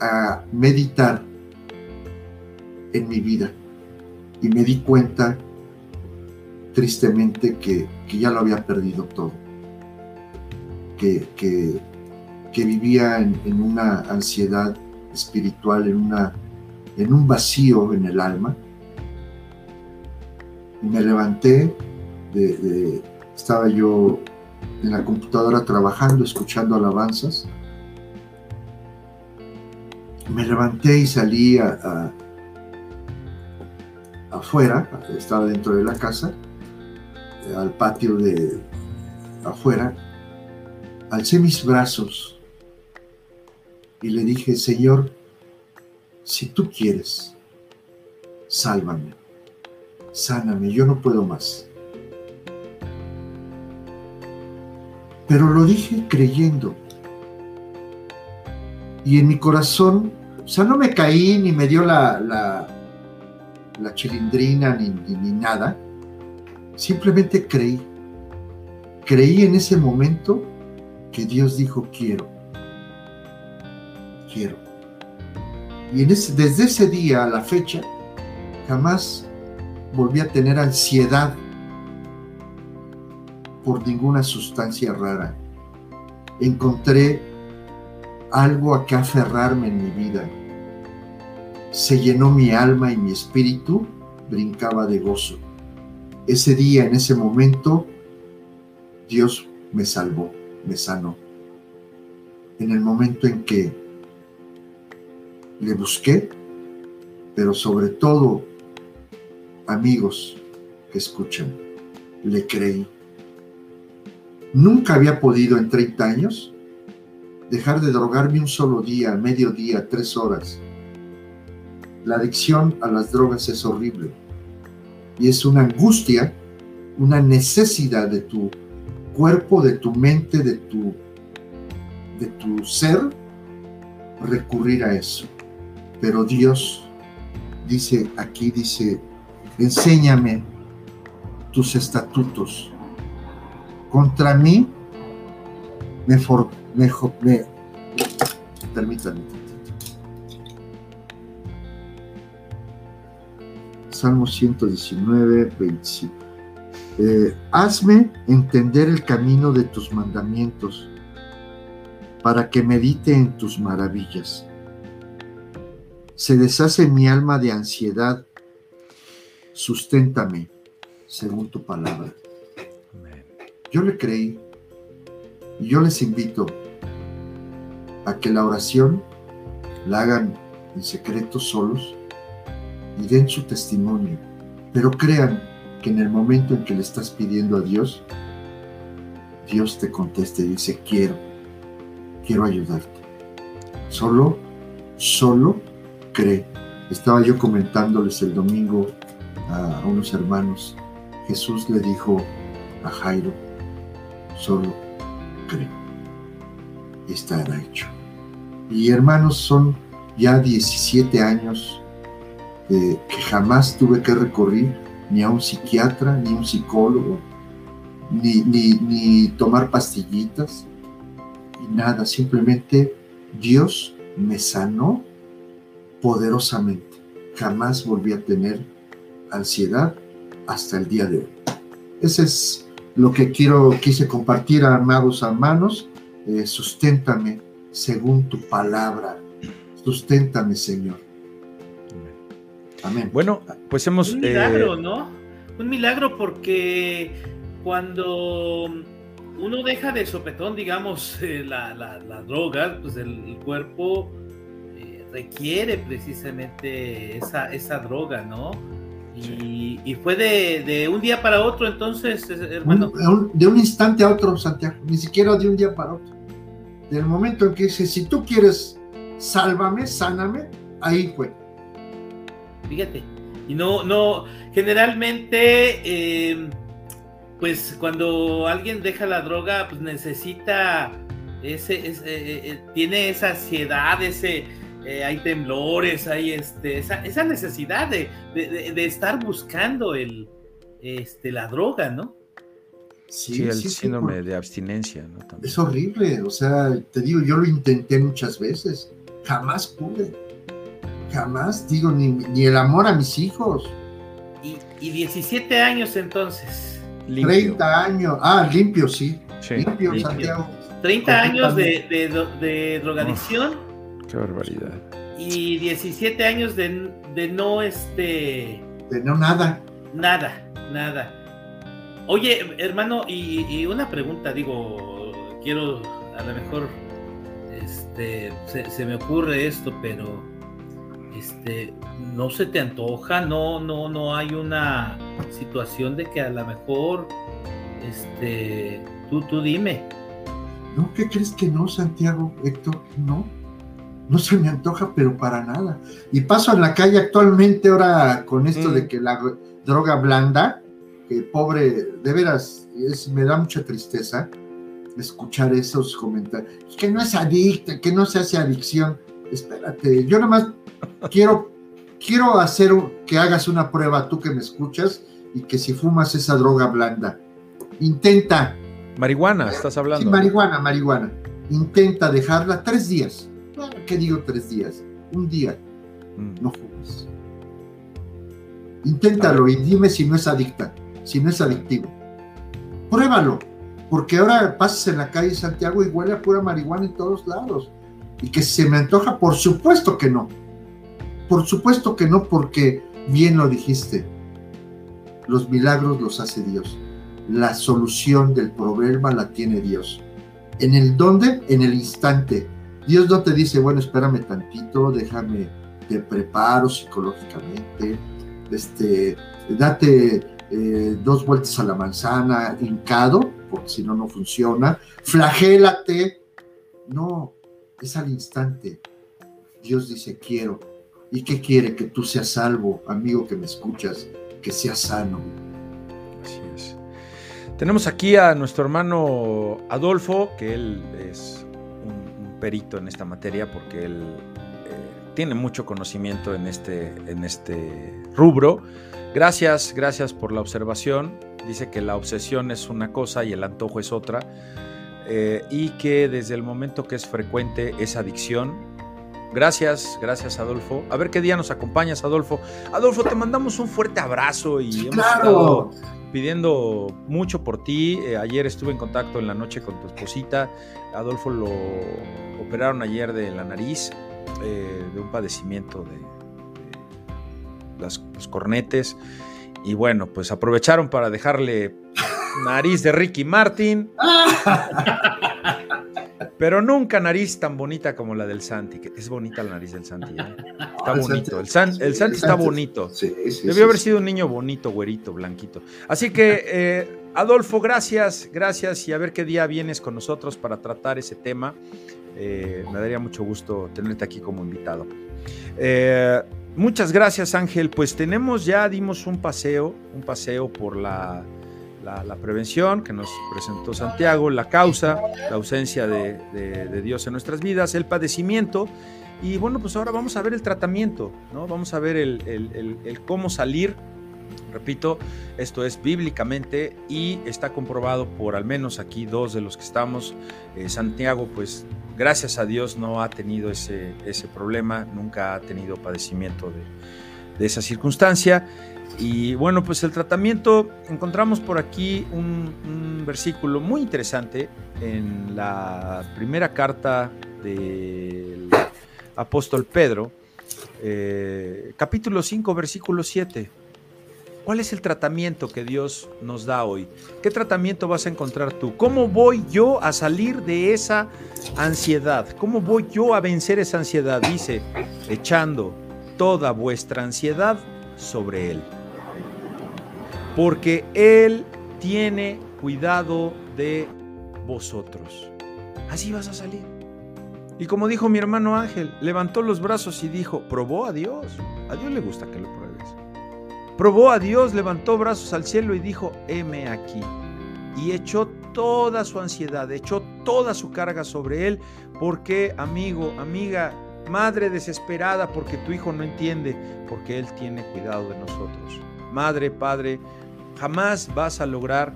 a meditar en mi vida. Y me di cuenta tristemente que, ya lo había perdido todo, que, que, vivía en, una ansiedad espiritual, en, una, en un vacío en el alma. Me levanté, estaba yo en la computadora trabajando, escuchando alabanzas. Me levanté y salí afuera, estaba dentro de la casa, al patio de afuera, alcé mis brazos y le dije, Señor, si tú quieres, sálvame sáname, yo no puedo más. Pero lo dije creyendo. Y en mi corazón, o sea, no me caí ni me dio la, la, la chilindrina ni, ni nada. Simplemente creí. Creí en ese momento que Dios dijo quiero. Quiero. Y desde ese día a la fecha, jamás volví a tener ansiedad por ninguna sustancia rara. Encontré algo a que aferrarme en mi vida. Se llenó mi alma y mi espíritu brincaba de gozo. Ese día, en ese momento, Dios me salvó, me sanó. En el momento en que le busqué, pero sobre todo amigos que escuchan, le creí. Nunca había podido en 30 años dejar de drogarme un solo día, medio día, tres horas. La adicción a las drogas es horrible y es una angustia, una necesidad de tu cuerpo, de tu mente, de tu, de tu ser, recurrir a eso. Pero Dios dice aquí, dice enséñame tus estatutos. Contra mí me, for, me, me. Salmo 119, 25. Eh, hazme entender el camino de tus mandamientos para que medite en tus maravillas. Se deshace mi alma de ansiedad susténtame según tu palabra. Yo le creí y yo les invito a que la oración la hagan en secreto solos y den su testimonio, pero crean que en el momento en que le estás pidiendo a Dios, Dios te conteste y dice, quiero, quiero ayudarte. Solo, solo cree. Estaba yo comentándoles el domingo a unos hermanos, Jesús le dijo a Jairo, solo cree, estará hecho. Y hermanos, son ya 17 años que jamás tuve que recurrir ni a un psiquiatra, ni a un psicólogo, ni, ni, ni tomar pastillitas, y nada, simplemente Dios me sanó poderosamente. Jamás volví a tener ansiedad hasta el día de hoy. Ese es lo que quiero, quise compartir, amados hermanos. Eh, susténtame según tu palabra. Susténtame, Señor. Amén. Bueno, pues hemos... Un milagro, eh, ¿no? Un milagro porque cuando uno deja de sopetón, digamos, eh, la, la, droga, pues el, cuerpo requiere precisamente esa, esa droga, ¿no? Y, fue de, un día para otro, entonces, hermano. de un instante a otro, Santiago, ni siquiera de un día para otro. Del momento en que dice, si tú quieres, sálvame, sáname, ahí fue. Fíjate. Y no, no, generalmente, em, pues cuando alguien deja la droga, pues necesita ese, ese eh, eh, tiene esa ansiedad, ese eh, hay temblores, hay este, esa, necesidad de, estar buscando el, este, la droga, ¿no? Sí, el síndrome de abstinencia, ¿no? Es horrible, o sea, te digo, yo lo intenté muchas veces, jamás pude, jamás, digo, ni, el amor a mis hijos. Y, 17 años entonces. 30 años, ah, limpio, sí. Limpio, Santiago. 30 años de, de, drogadicción. Qué barbaridad. Y 17 años de, de no este. De no nada. Nada, nada. Oye, hermano, y, una pregunta, digo, quiero, a lo mejor, este, se, me ocurre esto, pero, este, no se te antoja, no, no, no hay una situación de que a lo mejor, este, tú, tú dime. No, ¿qué crees que no, Santiago, Héctor? No, no se me antoja, pero para nada. Y paso en la calle actualmente ahora con esto de mm. que la droga blanda, que pobre, de veras, es, me da mucha tristeza escuchar esos comentarios. Que no es adicta, que no se hace adicción. Espérate, yo nada más quiero, quiero hacer que hagas una prueba tú que me escuchas y que si fumas esa droga blanda, intenta. Marihuana, estás hablando. Sí, marihuana, marihuana. Intenta dejarla tres días. ¿Qué digo tres días? Un día. Mm. No fumes. Inténtalo y dime si no es adicta si no es adictivo. Pruébalo, porque ahora pasas en la calle Santiago y huele a pura marihuana en todos lados. Y que se me antoja, por supuesto que no. Por supuesto que no, porque bien lo dijiste. Los milagros los hace Dios. La solución del problema la tiene Dios. ¿En el dónde? En el instante. Dios no te dice, bueno, espérame tantito, déjame, te preparo psicológicamente, este, date eh, dos vueltas a la manzana, hincado, porque si no, no funciona, flagélate. No, es al instante. Dios dice, quiero. ¿Y qué quiere? Que tú seas salvo, amigo que me escuchas, que seas sano. Así es. Tenemos aquí a nuestro hermano Adolfo, que él es perito en esta materia porque él eh, tiene mucho conocimiento en este, en este rubro. Gracias, gracias por la observación. Dice que la obsesión es una cosa y el antojo es otra. Eh, y que desde el momento que es frecuente es adicción. Gracias, gracias Adolfo. A ver qué día nos acompañas, Adolfo. Adolfo, te mandamos un fuerte abrazo y hemos estado pidiendo mucho por ti. Eh, ayer estuve en contacto en la noche con tu esposita. Adolfo lo operaron ayer de la nariz, eh, de un padecimiento de, los cornetes. Y bueno, pues aprovecharon para dejarle nariz de Ricky Martin. <laughs> Pero nunca nariz tan bonita como la del Santi, que es bonita la nariz del Santi. ¿eh? Está bonito. El, Santi está bonito. Debió haber sido un niño bonito, güerito, blanquito. Así que, <laughs> eh, Adolfo, gracias, gracias. Y a ver qué día vienes con nosotros para tratar ese tema. Eh, me daría mucho gusto tenerte aquí como invitado. Muchas gracias Ángel, pues tenemos ya, dimos un paseo, un paseo por la, prevención que nos presentó Santiago, la causa, la ausencia de, Dios en nuestras vidas, el padecimiento y bueno, pues ahora vamos a ver el tratamiento, ¿no? Vamos a ver el cómo salir Repito, esto es bíblicamente y está comprobado por al menos aquí dos de los que estamos. Eh, Santiago, pues gracias a Dios no ha tenido ese, ese problema, nunca ha tenido padecimiento de, esa circunstancia. Y bueno, pues el tratamiento, encontramos por aquí un, versículo muy interesante en la primera carta del apóstol Pedro, eh, capítulo 5, versículo 7 ¿Cuál es el tratamiento que Dios nos da hoy? ¿Qué tratamiento vas a encontrar tú? ¿Cómo voy yo a salir de esa ansiedad? ¿Cómo voy yo a vencer esa ansiedad? Dice, echando toda vuestra ansiedad sobre Él. Porque Él tiene cuidado de vosotros. Así vas a salir. Y como dijo mi hermano Ángel, levantó los brazos y dijo, probó a Dios. A Dios le gusta que lo pruebe. Probó a Dios, levantó brazos al cielo y dijo, heme aquí. Y echó toda su ansiedad, echó toda su carga sobre él, porque amigo, amiga, madre desesperada porque tu hijo no entiende, porque él tiene cuidado de nosotros. Madre, padre, Jamás vas a lograr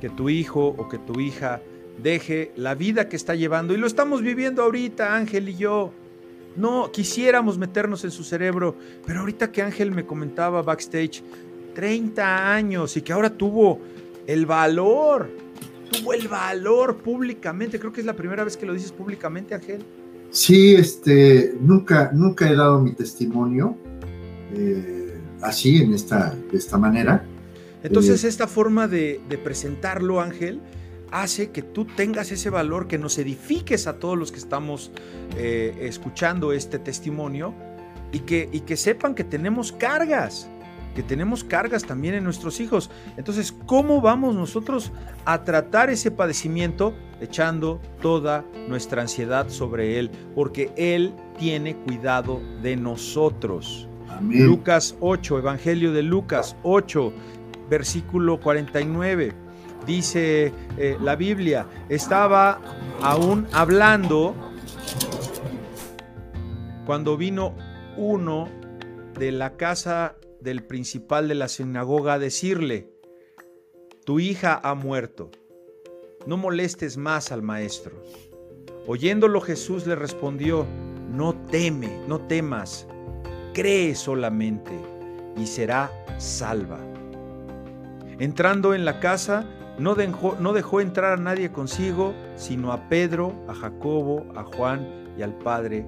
que tu hijo o que tu hija deje la vida que está llevando. Y lo estamos viviendo ahorita, Ángel y yo. No quisiéramos meternos en su cerebro, pero ahorita que Ángel me comentaba backstage, 30 años y que ahora tuvo el valor, tuvo el valor públicamente. Creo que es la primera vez que lo dices públicamente, Ángel. Sí, este, nunca, nunca he dado mi testimonio eh, así, en esta, de esta manera. Entonces, esta forma de, presentarlo, Ángel, hace que tú tengas ese valor, que nos edifiques a todos los que estamos eh, escuchando este testimonio y que, y que sepan que tenemos cargas, que tenemos cargas también en nuestros hijos. Entonces, ¿cómo vamos nosotros a tratar ese padecimiento echando toda nuestra ansiedad sobre Él? Porque Él tiene cuidado de nosotros. Lucas 8, Evangelio de Lucas 8, versículo 49. Dice eh, la Biblia, estaba aún hablando cuando vino uno de la casa del principal de la sinagoga a decirle, tu hija ha muerto, no molestes más al maestro. Oyéndolo Jesús le respondió, no teme, no temas, cree solamente y será salva. Entrando en la casa, no dejó, entrar a nadie consigo, sino a Pedro, a Jacobo, a Juan y al padre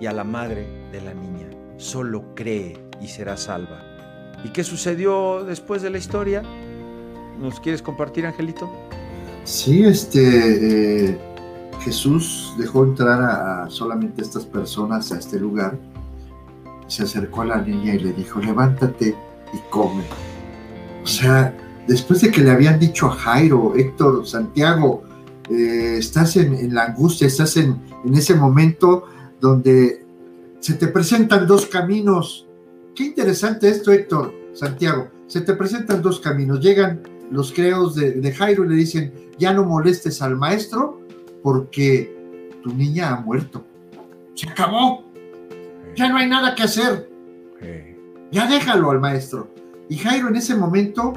y a la madre de la niña. Solo cree y será salva. ¿Y qué sucedió después de la historia? ¿Nos quieres compartir, Angelito? Sí, este eh, Jesús dejó entrar a, solamente estas personas a este lugar. Se acercó a la niña y le dijo, levántate y come. O sea, después de que le habían dicho a Jairo, Héctor, Santiago, eh, estás en, la angustia, estás en, en ese momento donde se te presentan dos caminos, Qué interesante esto, Héctor, Santiago. Se te presentan dos caminos. Llegan los creos de, Jairo y le dicen, ya no molestes al maestro porque tu niña ha muerto. Se acabó. Ya no hay nada que hacer. Ya déjalo al maestro. Y Jairo en ese momento,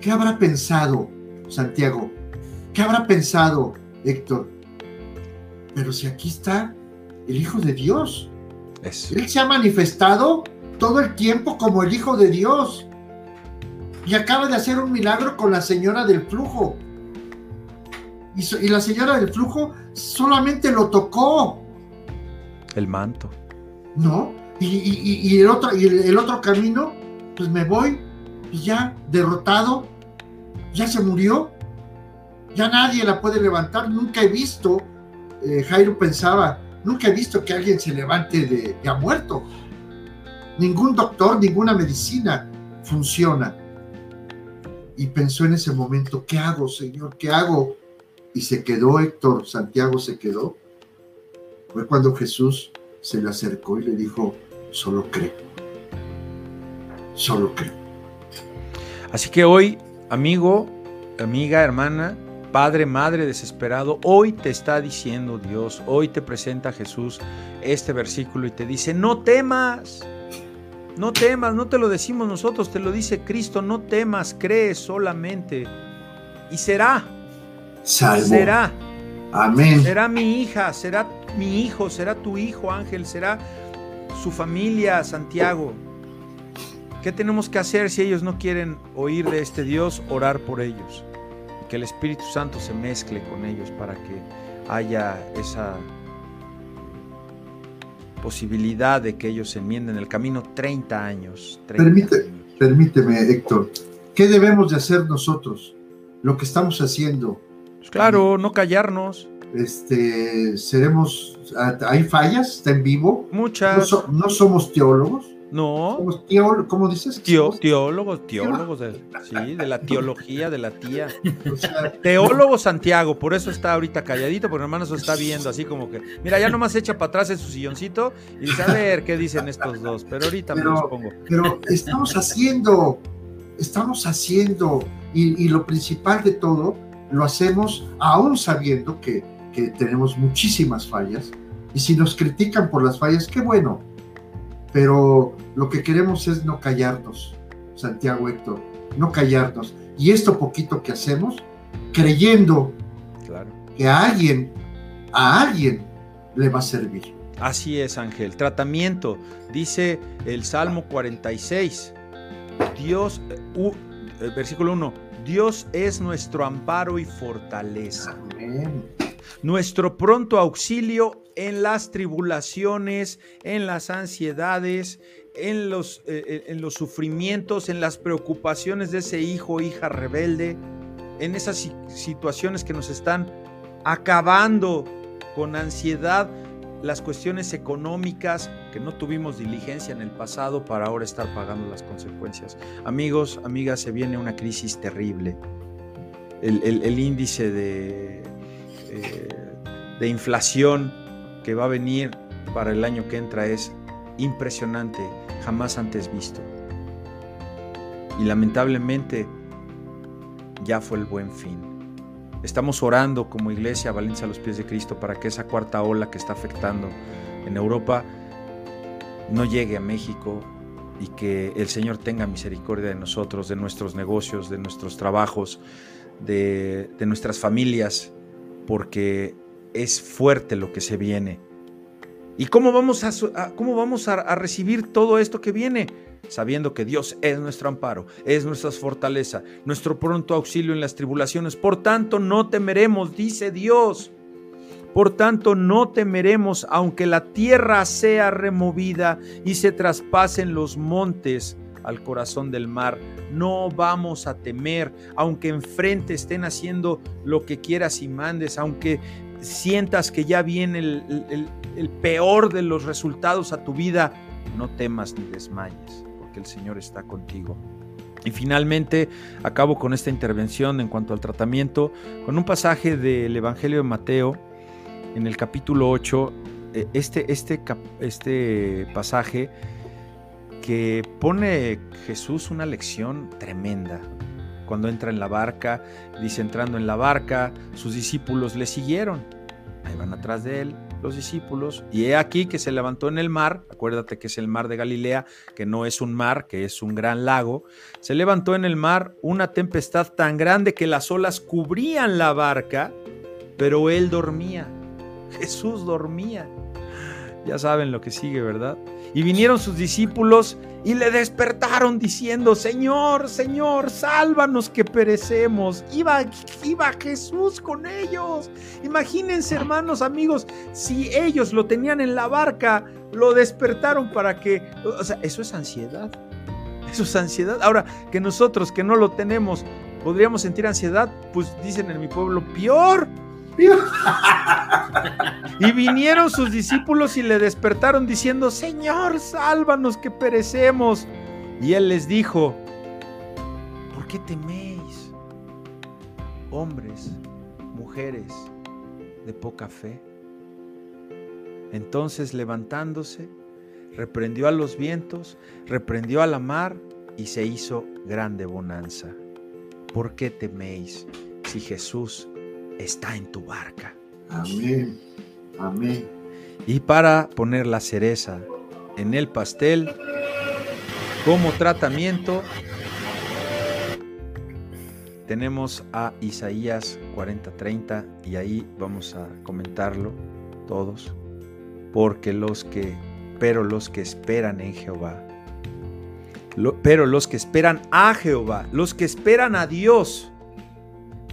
¿qué habrá pensado, Santiago? ¿Qué habrá pensado, Héctor? Pero si aquí está el Hijo de Dios. Él se ha manifestado todo el tiempo como el Hijo de Dios. Y acaba de hacer un milagro con la señora del flujo. Y, la señora del flujo solamente lo tocó. El manto. ¿No? Y, el, otro, y el, otro camino, pues me voy y ya derrotado, ya se murió, ya nadie la puede levantar. Nunca he visto, eh, Jairo pensaba, nunca he visto que alguien se levante de ya muerto. Ningún doctor, ninguna medicina funciona. Y pensó en ese momento, ¿qué hago, Señor? ¿Qué hago? Y se quedó Héctor, Santiago se quedó. Fue cuando Jesús se le acercó y le dijo, solo cree. Solo cree. Así que hoy, amigo, amiga, hermana, padre, madre desesperado, hoy te está diciendo Dios, hoy te presenta Jesús este versículo y te dice, no temas. No temas, no te lo decimos nosotros, te lo dice Cristo, no temas, cree solamente. Y será. Salvo. Será. Amén. Será mi hija, será mi hijo, será tu hijo Ángel, será su familia Santiago. ¿Qué tenemos que hacer si ellos no quieren oír de este Dios? Orar por ellos. Que el Espíritu Santo se mezcle con ellos para que haya esa posibilidad de que ellos enmienden el camino 30 años. Permíteme, Héctor, ¿qué debemos de hacer nosotros? Lo que estamos haciendo. Pues claro, no callarnos. Este, seremos, hay fallas, está en vivo. Muchas. no somos teólogos. No. ¿Cómo dices? teólogos, teólogos de, sí, de la teología de la tía. Teólogo Santiago, por eso está ahorita calladito, porque hermano se está viendo así como que, mira, ya nomás echa para atrás en su silloncito y dice, a ver qué dicen estos dos, pero ahorita me los pongo. Pero estamos haciendo, estamos haciendo, y, lo principal de todo, lo hacemos aún sabiendo que, que tenemos muchísimas fallas, y si nos critican por las fallas, qué bueno, pero lo que queremos es no callarnos, Santiago Héctor. no callarnos. Y esto poquito que hacemos, creyendo que a alguien, a alguien le va a servir. Así es, Ángel. Tratamiento, dice el Salmo 46. Dios, uh, versículo 1, Dios es nuestro amparo y fortaleza. Nuestro pronto auxilio en las tribulaciones, en las ansiedades, en los, eh, eh, en los sufrimientos, en las preocupaciones de ese hijo o hija rebelde, en esas situaciones que nos están acabando con ansiedad las cuestiones económicas que no tuvimos diligencia en el pasado para ahora estar pagando las consecuencias. Amigos, amigas, se viene una crisis terrible. El, índice de, eh, de inflación que va a venir para el año que entra es impresionante, jamás antes visto. Y lamentablemente ya fue el buen fin. Estamos orando como iglesia Valencia a los pies de Cristo para que esa cuarta ola que está afectando en Europa no llegue a México y que el Señor tenga misericordia de nosotros, de nuestros negocios, de nuestros trabajos, de, nuestras familias, porque es fuerte lo que se viene. ¿Y cómo vamos a, cómo vamos a recibir todo esto que viene? sabiendo que Dios es nuestro amparo, es nuestra fortaleza, nuestro pronto auxilio en las tribulaciones. Por tanto, no temeremos, dice Dios. Por tanto, no temeremos, aunque la tierra sea removida y se traspasen los montes al corazón del mar. No vamos a temer, aunque enfrente estén haciendo lo que quieras y mandes, aunque sientas que ya viene el, el peor de los resultados a tu vida, no temas ni desmayes que el Señor está contigo. Y finalmente acabo con esta intervención en cuanto al tratamiento con un pasaje del Evangelio de Mateo en el capítulo 8, eh, este, este, este pasaje que pone Jesús una lección tremenda. Cuando entra en la barca, dice entrando en la barca, sus discípulos le siguieron, ahí van atrás de él, los discípulos, y he aquí que se levantó en el mar, acuérdate que es el mar de Galilea, que no es un mar, que es un gran lago, se levantó en el mar una tempestad tan grande que las olas cubrían la barca, pero él dormía, <laughs> Jesús dormía. Ya saben lo que sigue, ¿verdad? Y vinieron sus discípulos y le despertaron diciendo, Señor, Señor, sálvanos que perecemos. Iba, iba Jesús con ellos. Imagínense, hermanos, amigos, si ellos lo tenían en la barca, lo despertaron para que... O sea, eso es ansiedad. Eso es ansiedad. Ahora, que nosotros que no lo tenemos, podríamos sentir ansiedad, pues dicen en mi pueblo, peor. <laughs> Y vinieron sus discípulos y le despertaron diciendo, Señor, sálvanos que perecemos. Y él les dijo, ¿por qué teméis, hombres, mujeres de poca fe? Entonces levantándose, reprendió a los vientos, reprendió a la mar y se hizo grande bonanza. ¿Por qué teméis si Jesús está en tu barca? Amén. Amén. Y para poner la cereza en el pastel, como tratamiento, tenemos a Isaías 40:30 y ahí vamos a comentarlo todos, porque los que, pero los que esperan en Jehová, pero los que esperan a Jehová, los que esperan a Dios,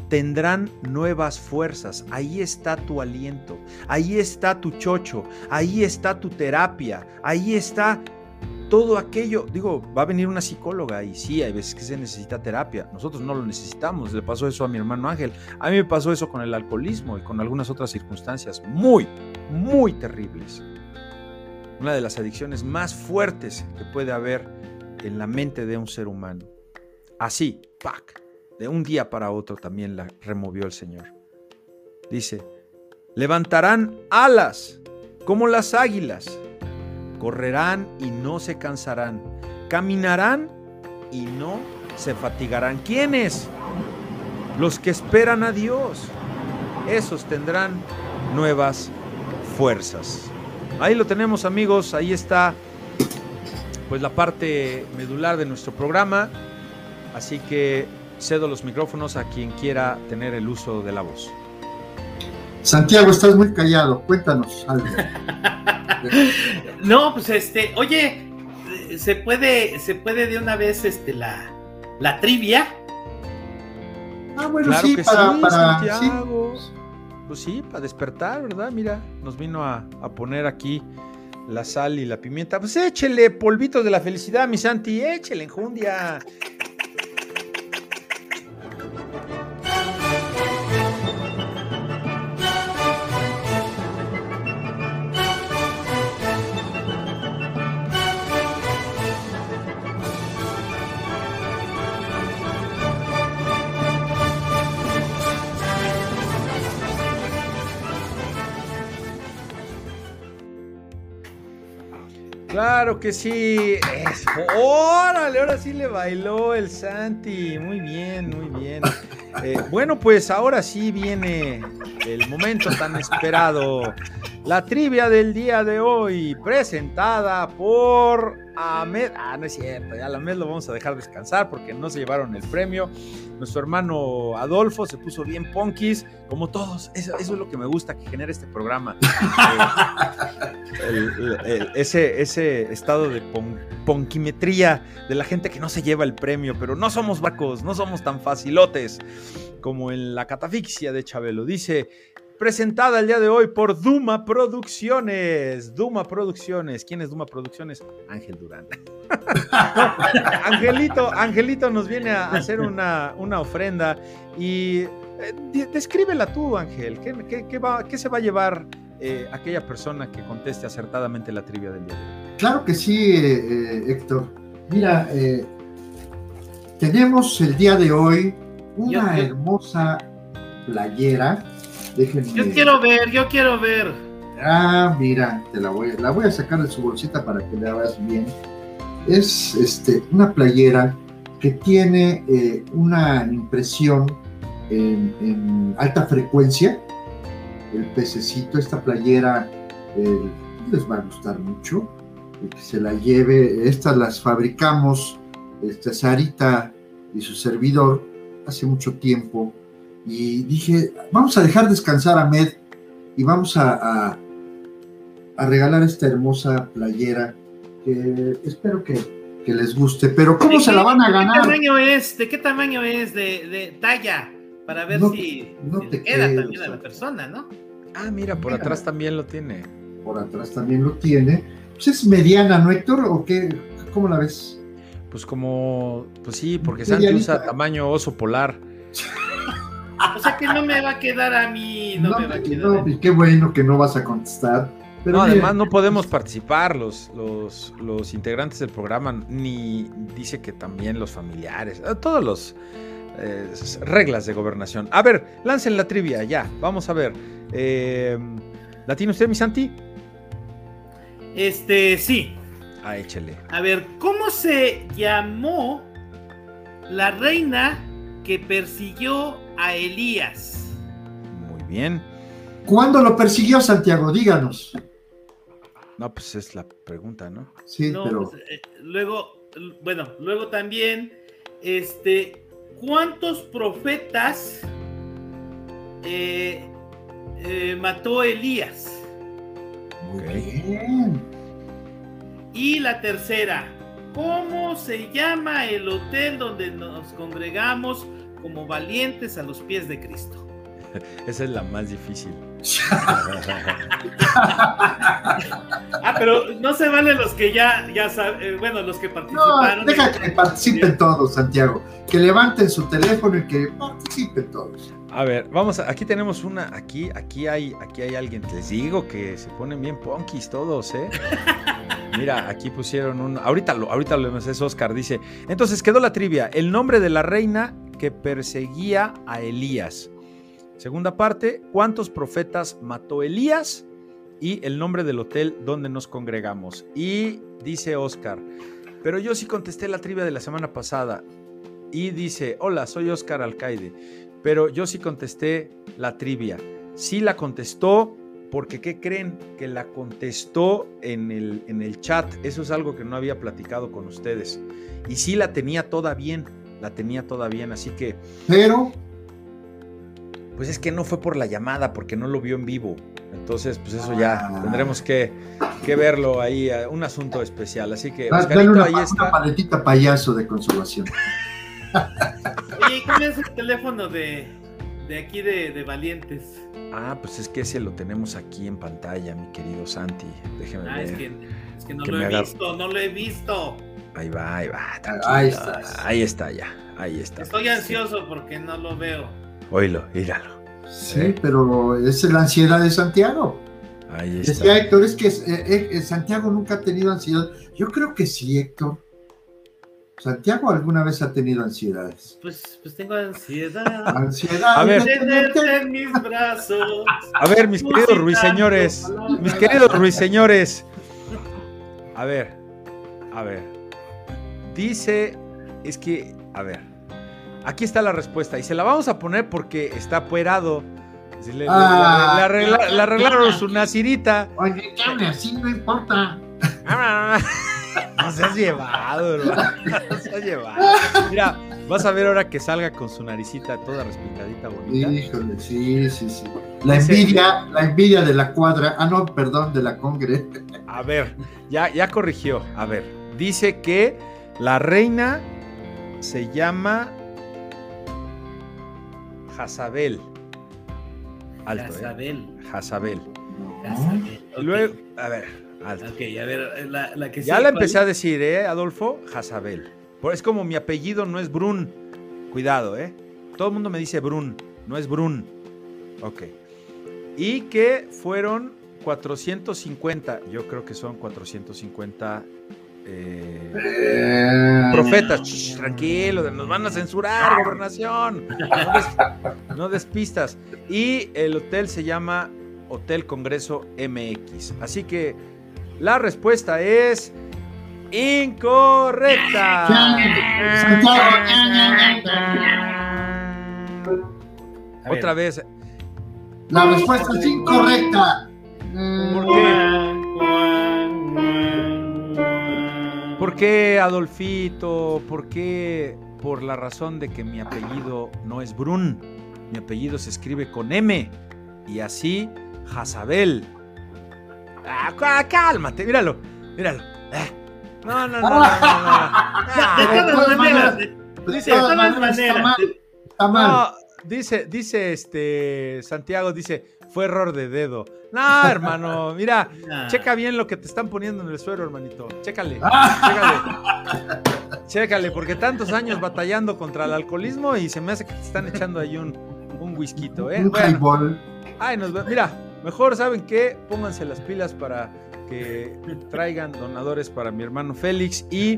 tendrán nuevas fuerzas. Ahí está tu aliento, ahí está tu chocho, ahí está tu terapia, ahí está todo aquello. Digo, va a venir una psicóloga y sí, hay veces que se necesita terapia. Nosotros no lo necesitamos. Le pasó eso a mi hermano Ángel. A mí me pasó eso con el alcoholismo y con algunas otras circunstancias muy, muy terribles. Una de las adicciones más fuertes que puede haber en la mente de un ser humano. Así, ¡pac! De un día para otro también la removió el Señor. Dice, levantarán alas como las águilas, correrán y no se cansarán, caminarán y no se fatigarán. ¿Quiénes? Los que esperan a Dios. Esos tendrán nuevas fuerzas. Ahí lo tenemos amigos, ahí está pues la parte medular de nuestro programa Así que cedo los micrófonos a quien quiera tener el uso de la voz. Santiago, estás muy callado, cuéntanos algo. <laughs> no, pues este, oye, se puede, se puede de una vez este la, la trivia. Ah, bueno, sí, para, para Pues sí, para despertar, ¿verdad? Mira, nos vino a, a, poner aquí la sal y la pimienta. Pues échele polvitos de la felicidad, mi Santi, échele enjundia. Claro que sí. Órale, ahora sí le bailó el Santi. Muy bien, muy bien. Eh, bueno, pues ahora sí viene el momento tan esperado. La trivia del día de hoy, presentada por Ahmed. Ah, no es cierto, ya a Ahmed lo vamos a dejar descansar porque no se llevaron el premio. Nuestro hermano Adolfo se puso bien punkis, como todos. Eso, es lo que me gusta que genera este programa. <laughs> Ese, ese estado de ponquimetría de la gente que no se lleva el premio, pero no somos vacos, no somos tan facilotes como en la catafixia de Chabelo. Dice presentada el día de hoy por Duma Producciones. Duma Producciones. ¿Quién es Duma Producciones? Ángel Durán. <laughs> Angelito, Angelito nos viene a hacer una, una ofrenda y eh, descríbela tú, Ángel. ¿Qué, va, qué se va a llevar eh, aquella persona que conteste acertadamente la trivia del día de hoy? Claro que sí, eh, Héctor. Mira, tenemos el día de hoy una hermosa playera yo quiero ver, yo quiero ver. Ah, mira, te la voy, la voy a sacar de su bolsita para que la veas bien. Es este, una playera que tiene eh, una impresión en, alta frecuencia. El pececito, esta playera eh, les va a gustar mucho. que se la lleve. Estas las fabricamos, este, Sarita y su servidor, hace mucho tiempo y dije, vamos a dejar descansar a Med y vamos a, a, regalar esta hermosa playera que espero que, les guste. Pero ¿cómo se la van a ganar? ¿De qué tamaño es? ¿De qué tamaño es? ¿De, talla? Para ver si, no te queda también a la persona, ¿no? Ah, mira, por atrás también lo tiene. Por atrás también lo tiene. Pues es mediana, ¿no, Héctor? ¿O qué? ¿Cómo la ves? Pues como, pues sí, porque Santi usa tamaño oso polar. <laughs> O sea que no me va a quedar a mí. No, me va a quedar. No, y qué bueno que no vas a contestar. Pero además no podemos participar los, los, los, integrantes del programa, ni dice que también los familiares, eh, todos los eh, reglas de gobernación. A ver, lancen la trivia, ya, vamos a ver. Eh, ¿La tiene usted, mi Santi? Este, sí. Ah, échele. A ver, ¿cómo se llamó la reina que persiguió a Elías. Muy bien. ¿Cuándo lo persiguió Santiago? Díganos. No, pues es la pregunta, ¿no? Sí, pero. Pues, eh, luego, bueno, luego también, este, ¿cuántos profetas eh, eh, mató Elías? Muy bien. Y la tercera, ¿cómo se llama el hotel donde nos congregamos como valientes a los pies de Cristo. <laughs> Esa es la más difícil. <laughs> ah, pero no se vale los que ya, ya saben, eh, bueno, los que participaron. No, deja que participen todos, Santiago. Que levanten su teléfono y que participen todos. A ver, vamos, aquí tenemos una, aquí, aquí hay, aquí hay alguien, les digo que se ponen bien punkis todos, ¿eh? <laughs> Mira, aquí pusieron un, ahorita lo, ahorita lo es Oscar, dice, entonces quedó la trivia, el nombre de la reina que perseguía a Elías. Segunda parte, ¿cuántos profetas mató Elías? Y el nombre del hotel donde nos congregamos. Y dice Oscar, pero yo sí contesté la trivia de la semana pasada. Y dice, hola, soy Oscar Alcaide, pero yo sí contesté la trivia. Sí la contestó porque ¿qué creen? Que la contestó en el, en el chat. Eso es algo que no había platicado con ustedes. Y sí la tenía toda bien la tenía toda bien, así que... Pero... Pues es que no fue por la llamada, porque no lo vio en vivo. Entonces, pues eso ya ah. tendremos que, verlo ahí, eh, un asunto especial. Así que, Oscarito, una, ahí está. Una paletita payaso de consolación. <laughs> Oye, ¿cuál es el teléfono de, aquí de, Valientes? Ah, pues es que ese lo tenemos aquí en pantalla, mi querido Santi. Déjeme ah, ver. Es que, es que no lo he visto, no lo he visto. Ahí va, ahí va. Ahí está. Ahí está ya. Ahí está. Estoy ansioso porque no lo veo. Oílo, míralo. Sí, ¿Eh? pero es la ansiedad de Santiago. Ahí está. Decía Héctor, es que eh, eh, Santiago nunca ha tenido ansiedad. Yo creo que sí, Héctor. Santiago alguna vez ha tenido ansiedades. Pues, pues tengo ansiedad. Ansiedad. A ver. en mis brazos. A ver, mis queridos ruiseñores. Mis queridos ruiseñores. A ver. A ver. Dice. Es que. A ver. Aquí está la respuesta. Y se la vamos a poner porque está apuerado. Le, ah, arreglaron su nacirita. Oye, ¿qué así? No importa. <laughs> No se has llevado, hermano. No se has llevado. Mira, vas a ver ahora que salga con su naricita toda respingadita bonita. Híjole, sí, sí, sí. La envidia, la envidia de la cuadra. Ah, no, perdón, de la congre. A ver, ya, ya corrigió. A ver, dice que la reina se llama Jazabel. Alto, ¿eh? Jazabel. Luego, a ver, Ok, a ver, la, que Ya la empecé a decir, ¿eh, Adolfo? Jazabel. Es como mi apellido no es Brun. Cuidado, ¿eh? Todo el mundo me dice Brun, no es Brun. Ok. Y que fueron 450, yo creo que son 450 eh, profetas. tranquilo, nos van a censurar, gobernación. no despistas. Y el hotel se llama Hotel Congreso MX. Así que la respuesta es incorrecta. Otra vez. La respuesta es incorrecta. ¿Por qué? ¿Por qué, Adolfito? ¿Por qué? Por la razón de que mi apellido no es Brun. Mi apellido se escribe con M. Y así, Jazabel Ah, cálmate, míralo, míralo. Eh. No, no, no, no, De todas maneras, dice, de todas maneras. No, dice, dice este Santiago, dice, fue error de dedo. No, hermano, mira, checa bien lo que te están poniendo en el suelo, hermanito. Chécale, chécale. Chécale, porque tantos años batallando contra el alcoholismo y se me hace que te están echando ahí un, un whisky, ¿eh? Un bueno, Ay, nos mira, Mejor, ¿saben qué? Pónganse las pilas para que traigan donadores para mi hermano Félix. Y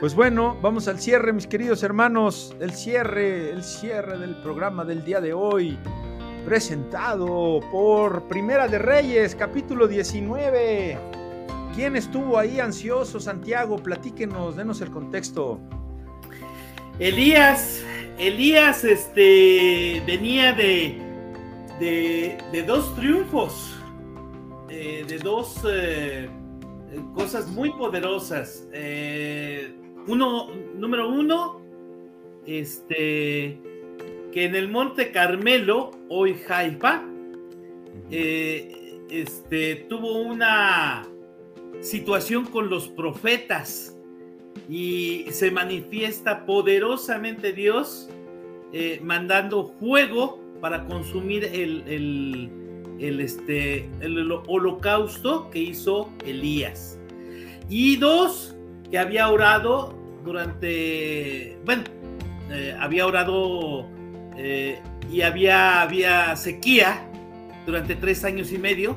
pues bueno, vamos al cierre, mis queridos hermanos. El cierre, el cierre del programa del día de hoy. Presentado por Primera de Reyes, capítulo 19. ¿Quién estuvo ahí ansioso, Santiago? Platíquenos, denos el contexto. Elías, Elías este, venía de, de, dos triunfos, eh, de dos eh, cosas muy poderosas. Eh, uno, número uno, este, que en el Monte Carmelo, hoy Jaipa, este, tuvo una situación con los profetas y se manifiesta poderosamente Dios mandando fuego para consumir el, este, el holocausto que hizo Elías. Y dos, que había orado durante, bueno, eh, había orado eh, y había, había sequía durante tres años y medio,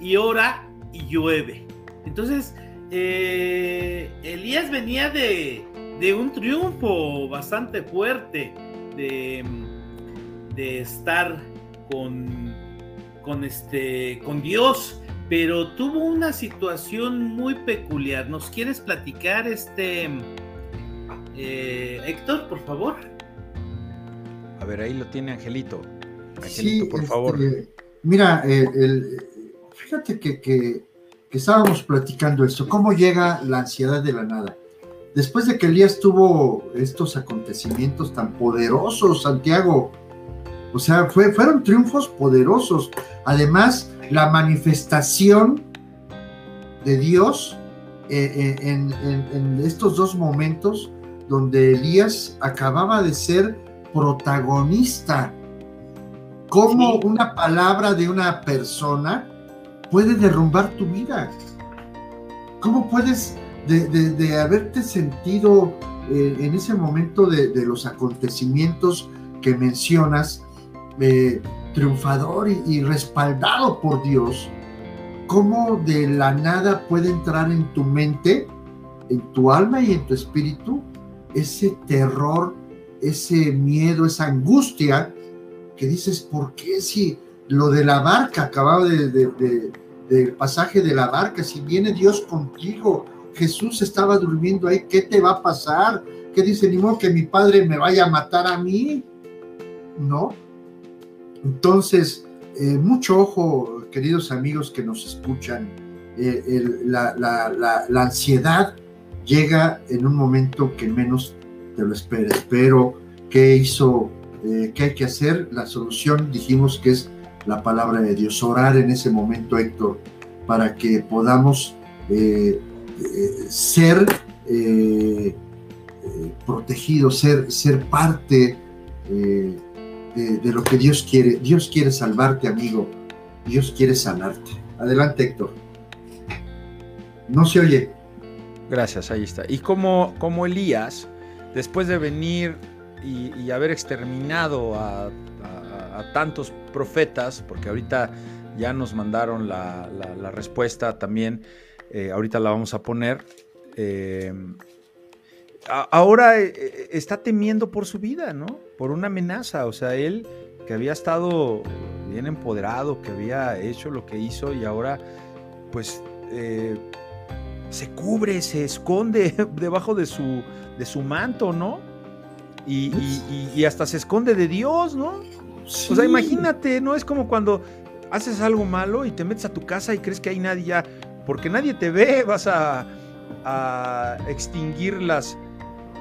y ora y llueve. Entonces, eh, Elías venía de, de un triunfo bastante fuerte, de de estar con, con, este, con Dios, pero tuvo una situación muy peculiar. ¿Nos quieres platicar, este eh, Héctor, por favor? A ver, ahí lo tiene Angelito. Angelito, por favor. Este, mira, fíjate que, que, estábamos platicando esto, cómo llega la ansiedad de la nada. después de que Elías tuvo estos acontecimientos tan poderosos, Santiago, o sea, fue, fueron triunfos poderosos. Además, la manifestación de Dios eh, eh, en, estos dos momentos donde Elías acababa de ser protagonista. Cómo una palabra de una persona puede derrumbar tu vida. ¿Cómo puedes, de, haberte sentido eh, en ese momento de, los acontecimientos que mencionas, triunfador y respaldado por Dios, cómo de la nada puede entrar en tu mente, en tu alma y en tu espíritu ese terror, ese miedo, esa angustia que dices, ¿por qué si lo de la barca, acababa de, del pasaje de la barca, si viene Dios contigo, Jesús estaba durmiendo ahí, ¿qué te va a pasar? ¿Qué dice, ni modo que mi padre me vaya a matar a mí? ¿No? Entonces, eh, mucho ojo, queridos amigos que nos escuchan, eh, la, ansiedad llega en un momento que menos te lo esperes. Pero, ¿qué hizo? Eh, ¿Qué hay que hacer? La solución dijimos que es la palabra de Dios. Orar en ese momento, Héctor, para que podamos ser protegidos, ser, ser parte de, lo que Dios quiere. Dios quiere salvarte, amigo. Dios quiere sanarte. Adelante, Héctor. No se oye. Gracias, ahí está. Y como, como Elías, después de venir y, haber exterminado a, tantos profetas, porque ahorita ya nos mandaron la, respuesta también, eh, ahorita la vamos a poner. Eh, ahora eh, está temiendo por su vida, ¿no? Por una amenaza. O sea, él que había estado bien empoderado, que había hecho lo que hizo y ahora pues eh, se cubre, se esconde <laughs> debajo de su, de su manto, ¿no? Y, hasta se esconde de Dios, ¿no? O sea, imagínate, ¿no? Es como cuando haces algo malo y te metes a tu casa y crees que hay nadie ya, porque nadie te ve, vas a, a extinguir las,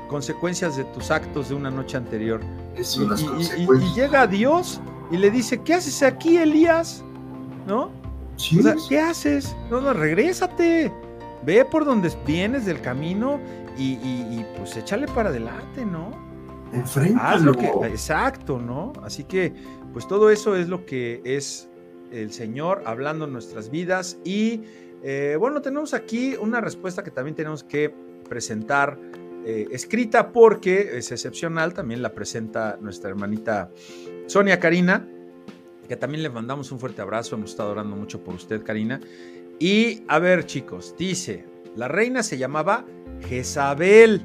consecuencias de tus actos de una noche anterior. y, llega Dios y le dice, ¿qué haces aquí, Elías? ¿No? ¿qué haces? No, no, regrésate. Ve por donde vienes del camino y, pues échale para adelante, ¿no? Enfréntalo. exacto, ¿no? Así que, pues todo eso es lo que es el Señor hablando en nuestras vidas. Y eh, bueno, tenemos aquí una respuesta que también tenemos que presentar eh, escrita porque es excepcional, también la presenta nuestra hermanita Sonia Karina, que también le mandamos un fuerte abrazo, hemos estado orando mucho por usted, Karina. Y a ver, chicos, dice, la reina se llamaba Jezabel,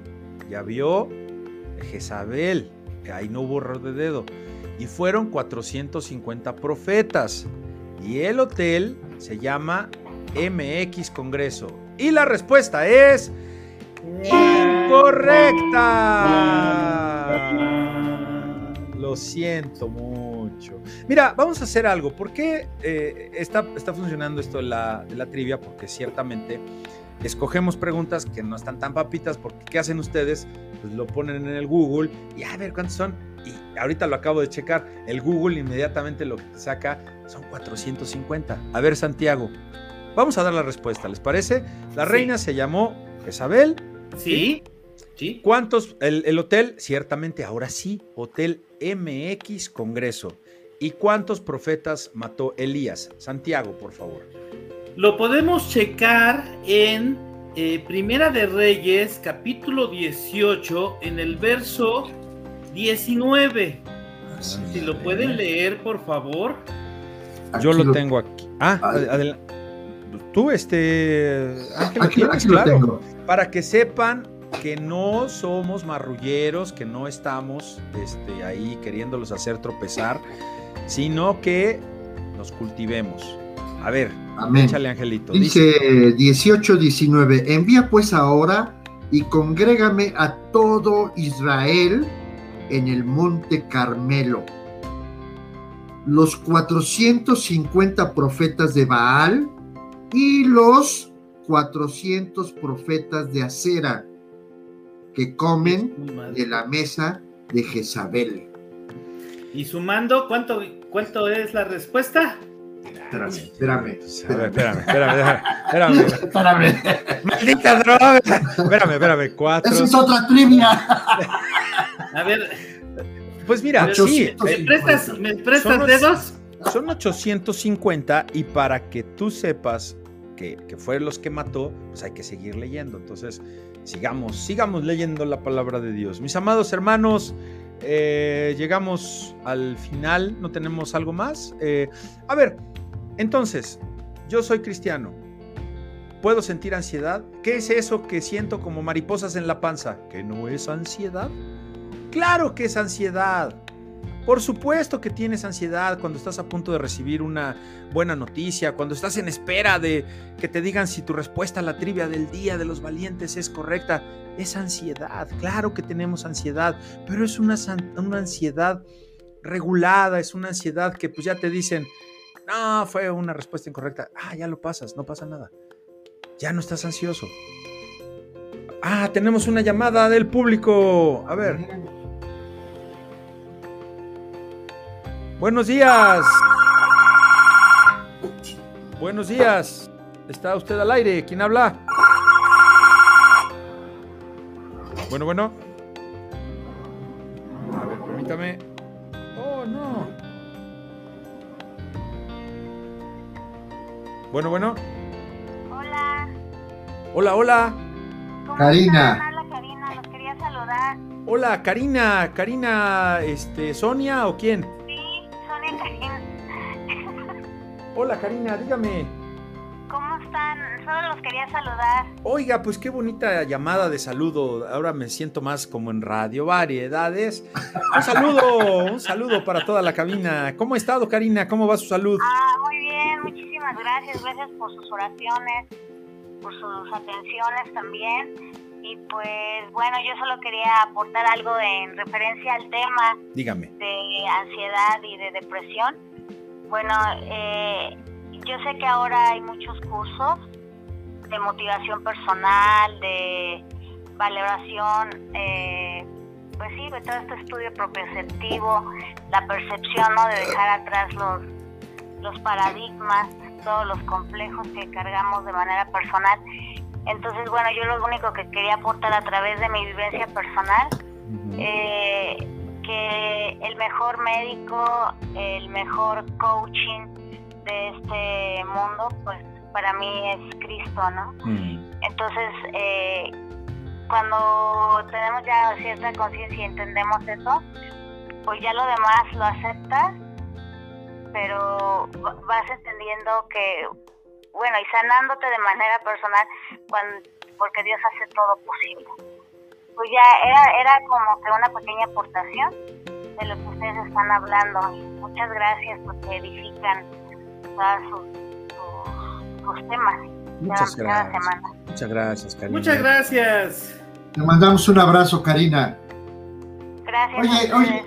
ya vio, Jezabel, ahí no hubo error de dedo, y fueron 450 profetas, y el hotel se llama MX Congreso. Y la respuesta es Incorrecta. Lo siento mucho. Mira, vamos a hacer algo. ¿Por qué eh, está, está funcionando esto de la, de la trivia? Porque ciertamente escogemos preguntas que no están tan papitas, porque ¿qué hacen ustedes? Pues lo ponen en el Google y a ver cuántos son. Y ahorita lo acabo de checar. El Google inmediatamente lo que saca son 450. A ver, Santiago, vamos a dar la respuesta, ¿les parece? La reina se llamó Isabel Sí. ¿Sí? ¿Cuántos? El, hotel, ciertamente, ahora sí, Hotel MX Congreso. ¿Y cuántos profetas mató Elías? Santiago, por favor. Lo podemos checar en eh, Primera de Reyes, capítulo 18, en el verso 19. si lo pueden leer, por favor. Yo lo, tengo aquí. Ah, adelante. Tú, este. Ángel, aquí, lo tengo para que sepan que no somos marrulleros, que no estamos este, ahí queriéndolos hacer tropezar, sino que nos cultivemos. A ver, échale Angelito. Dice, 18, 19, envía pues ahora y congrégame a todo Israel en el monte Carmelo. Los 450 profetas de Baal y los 400 profetas de acera que comen de la mesa de Jezabel. Y sumando, ¿cuánto, cuánto es la respuesta? Espérame, espérame. Espérame, espérame, espérame. <laughs> Espérame. Maldita droga. Espérame, espérame. Cuatro. Esa es otra trivia. A ver. Pues mira, sí. ¿Me prestas, ¿me prestas dedos? Son 850 y para que tú sepas que, que fue los que mató, pues hay que seguir leyendo. Entonces, sigamos, sigamos leyendo la palabra de Dios. Mis amados hermanos, eh, llegamos al final, ¿no tenemos algo más? Eh, a ver, entonces, yo soy cristiano. ¿Puedo sentir ansiedad? ¿Qué es eso que siento como mariposas en la panza? ¿Que no es ansiedad? Claro que es ansiedad. Por supuesto que tienes ansiedad cuando estás a punto de recibir una buena noticia, cuando estás en espera de que te digan si tu respuesta a la trivia del día de los valientes es correcta. Es ansiedad, claro que tenemos ansiedad, pero es una, una ansiedad regulada, es una ansiedad que pues ya te dicen, no, fue una respuesta incorrecta. Ah, ya lo pasas, no pasa nada. Ya no estás ansioso. Ah, tenemos una llamada del público. A ver. Buenos días. Buenos días. ¿Está usted al aire? ¿Quién habla? Bueno, bueno. A ver, permítame. Oh, no. Bueno, bueno. Hola. Hola, hola. ¿Cómo Karina. están? Hola, Karina. Los quería saludar. Hola, Karina. Karina, este, Sonia o quién? Hola, Karina, dígame. ¿Cómo están? Solo los quería saludar. Oiga, pues qué bonita llamada de saludo. Ahora me siento más como en Radio Variedades. Un saludo, un saludo para toda la cabina. ¿Cómo ha estado, Karina? ¿Cómo va su salud? Ah, muy bien. Muchísimas gracias. Gracias por sus oraciones, por sus atenciones también. Y pues bueno, yo solo quería aportar algo en referencia al tema Dígame. de ansiedad y de depresión. Bueno, eh, yo sé que ahora hay muchos cursos de motivación personal, de valoración, eh, pues sí, de todo este estudio propioceptivo, la percepción ¿no? de dejar atrás los, los paradigmas, todos los complejos que cargamos de manera personal. Entonces, bueno, yo lo único que quería aportar a través de mi vivencia personal, eh, que el mejor médico, el mejor coaching de este mundo, pues para mí es Cristo, ¿no? Mm, Entonces, eh, cuando tenemos ya cierta conciencia y entendemos eso, pues ya lo demás lo aceptas, pero va- vas entendiendo que, bueno, y sanándote de manera personal, cuando, porque Dios hace todo posible. Pues ya era, era como que una pequeña aportación de lo que ustedes están hablando. Muchas gracias porque edifican todos sus, sus- sus temas Muchas cada, cada gracias. semana. Muchas gracias, Karina. Muchas gracias. Te mandamos un abrazo, Karina. Gracias. Oye, oye,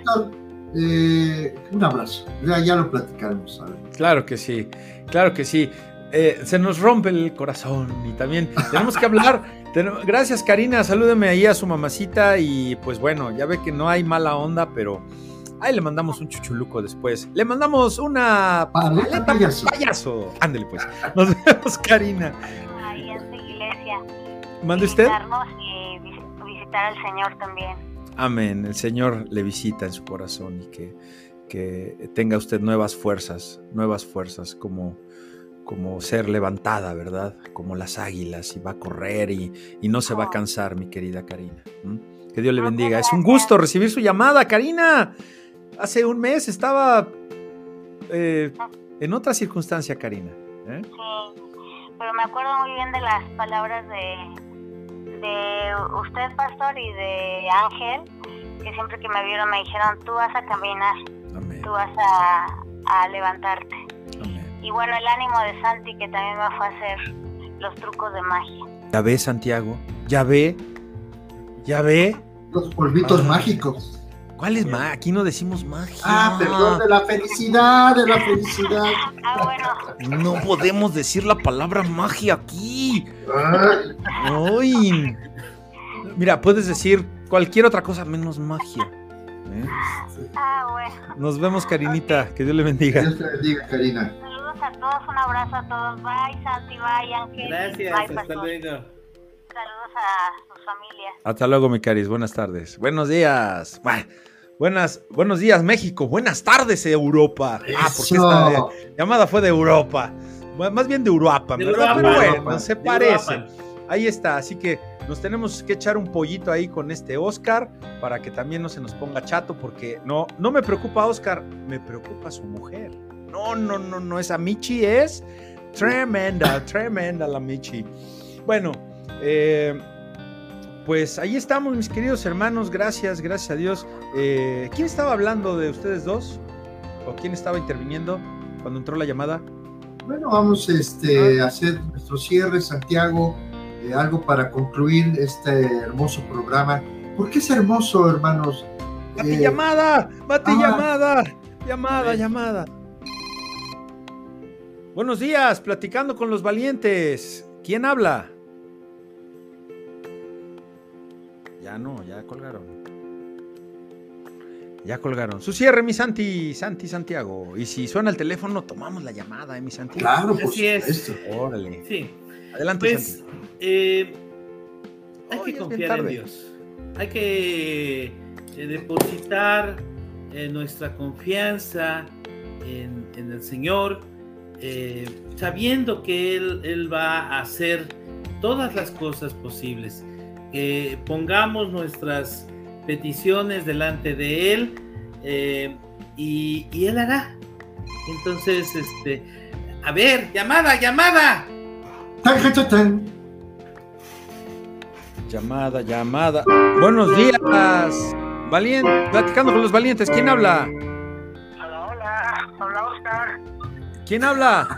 eh, un abrazo. Ya, ya lo platicaremos. a ver. Claro que sí, claro que sí. Eh, se nos rompe el corazón y también <laughs> tenemos que hablar. Gracias, Karina. Salúdeme ahí a su mamacita y pues bueno, ya ve que no hay mala onda, pero ahí le mandamos un chuchuluco después. Le mandamos una Paleta payaso. payaso. Ándele pues. Nos <laughs> vemos, Karina. ahí en su iglesia. ¿Mande usted? Visitarnos y vis- visitar al Señor también. Amén. El Señor le visita en su corazón y que, que tenga usted nuevas fuerzas, nuevas fuerzas como, como ser levantada, ¿verdad? Como las águilas y va a correr y, y no se va a cansar, mi querida Karina. ¿m? Que Dios le Muchas bendiga. Es un gusto recibir su llamada, Karina. Hace un mes estaba eh, en otra circunstancia, Karina. ¿eh? Sí, pero me acuerdo muy bien de las palabras de, de usted, pastor, y de Ángel, que siempre que me vieron me dijeron, tú vas a caminar, Amén. tú vas a, a levantarte. Y bueno, el ánimo de Santi, que también me fue a hacer los trucos de magia. Ya ve, Santiago. Ya ve. Ya ve. Los polvitos Ah. mágicos. ¿Cuál es magia? Aquí no decimos magia. Ah, perdón, de la felicidad, de la felicidad. <laughs> Ah, bueno, No podemos decir la palabra magia aquí. Ay, Ay. mira, puedes decir cualquier otra cosa menos magia. ¿eh? Ah, bueno. Nos vemos, Karinita. Que Dios le bendiga. Dios te bendiga, Karina. Saludos a todos, un abrazo a todos. Bye, Santi, bye, Ángel. Gracias, hasta luego. Saludos a sus familias. Hasta luego, mi Caris. Buenas tardes. Buenos días. buenas, buenos días, México. Buenas tardes, Europa. Ah, porque esta llamada fue de Europa. Más bien de Europa, de Europa, pero bueno, se parecen. Ahí está, así que nos tenemos que echar un pollito ahí con este Oscar para que también no se nos ponga chato, porque no, no me preocupa Oscar, me preocupa su mujer. No, no, no, no, esa Michi es tremenda, tremenda la Michi. Bueno, eh, pues ahí estamos, mis queridos hermanos, gracias, gracias a Dios. Eh, ¿Quién estaba hablando de ustedes dos? ¿O quién estaba interviniendo cuando entró la llamada? Bueno, vamos este, a hacer nuestro cierre, Santiago. Eh, algo para concluir este hermoso programa. ¿Por qué es hermoso, hermanos? ¡Mate eh, llamada! ¡Mate ah. llamada! Llamada, llamada. Buenos días, platicando con los valientes. ¿Quién habla? Ya no, ya colgaron. Ya colgaron. Su cierre, mi Santi, Santi Santiago. Y si suena el teléfono, tomamos la llamada, ¿eh, mi Santi. Claro, por supuesto. Órale. Sí. Adelante, pues, eh, hay que confiar en Dios. Hay que eh, depositar eh, nuestra confianza en, el Señor, sabiendo que Él, Él, va a hacer todas las cosas posibles. Que pongamos nuestras peticiones delante de Él y, y, Él hará. Entonces, este, a ver, llamada, llamada. Llamada, llamada. Buenos días. Valiente, platicando con los valientes. ¿Quién habla? Hola, hola. Habla Oscar. ¿Quién habla?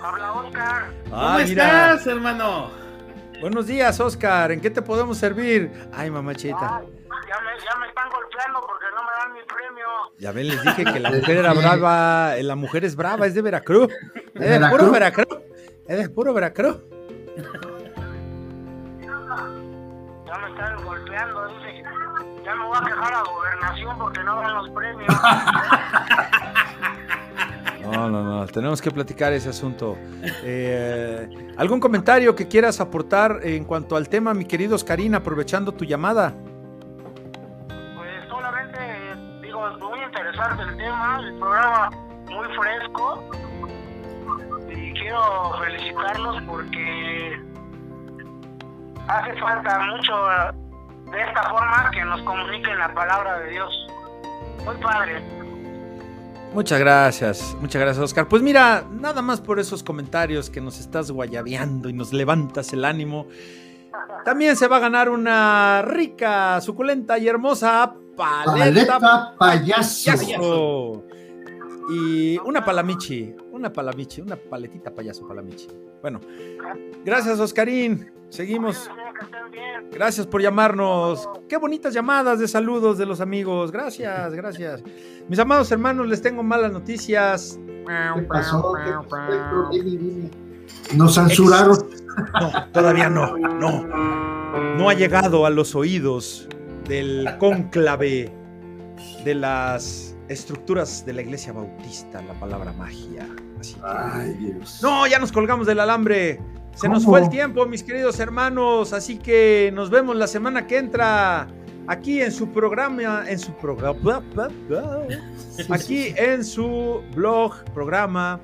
Habla Oscar. Ah, ¿Cómo estás, hermano? Buenos días, Oscar. ¿En qué te podemos servir? Ay, mamachita. ya, me, ya me están golpeando porque no me dan mi premio. Ya ven, les dije que la mujer era brava. La mujer es brava, es de Veracruz. Es de puro Veracruz. Es de puro Veracruz. golpeando, dice, ya me voy a quejar a gobernación porque no dan los premios. <laughs> No, no, no, tenemos que platicar ese asunto. Eh, ¿Algún comentario que quieras aportar en cuanto al tema, mi querido Oscarín, aprovechando tu llamada? Pues solamente, digo, muy interesante el tema, el programa muy fresco y quiero felicitarlos porque hace falta mucho de esta forma que nos comuniquen la palabra de Dios. Muy padre. Muchas gracias, muchas gracias Oscar. Pues mira, nada más por esos comentarios que nos estás guayabeando y nos levantas el ánimo. También se va a ganar una rica, suculenta y hermosa paleta, paleta payaso. Y una palamichi, una palamichi, una paletita payaso palamichi. Bueno, gracias Oscarín. Seguimos. Gracias por llamarnos. Qué bonitas llamadas de saludos de los amigos. Gracias, <laughs> gracias. Mis amados hermanos, les tengo malas noticias. ¿Qué pasó? Nos censuraron. No, todavía no, no. No ha llegado a los oídos del cónclave de las estructuras de la iglesia bautista la palabra magia. Ay, Dios. No, ya nos colgamos del alambre. Se nos fue el tiempo, mis queridos hermanos, así que nos vemos la semana que entra aquí en su programa, en su programa, aquí en su blog, programa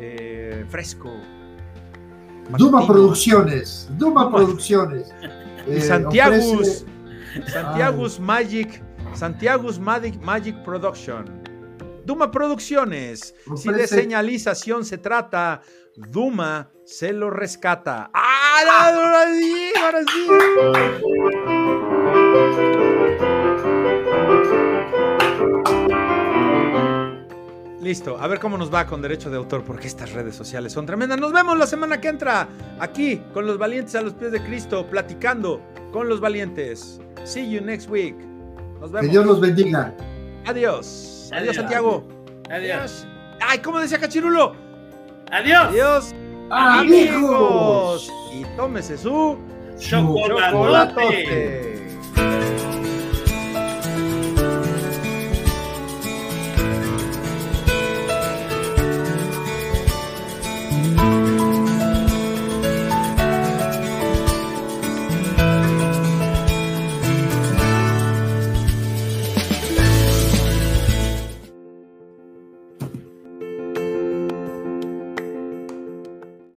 eh, fresco. Duma Producciones, Duma Producciones. <laughs> Eh, Santiago's, Santiago's Magic, Santiago's Magic, Magic Production. Duma Producciones. Si de señalización se trata, Duma se lo rescata. ¡Ah! ¡Ahora sí! ¡Ahora sí! Listo, a ver cómo nos va con derecho de autor, porque estas redes sociales son tremendas. Nos vemos la semana que entra, aquí, con los valientes a los pies de Cristo, platicando con los valientes. See you next week. Nos vemos. Que Dios los bendiga. Adiós. Adiós, Santiago. Adiós. Ay, ¿cómo decía Cachirulo? Adiós. Adiós. Amigos. Y tómese su chocolate.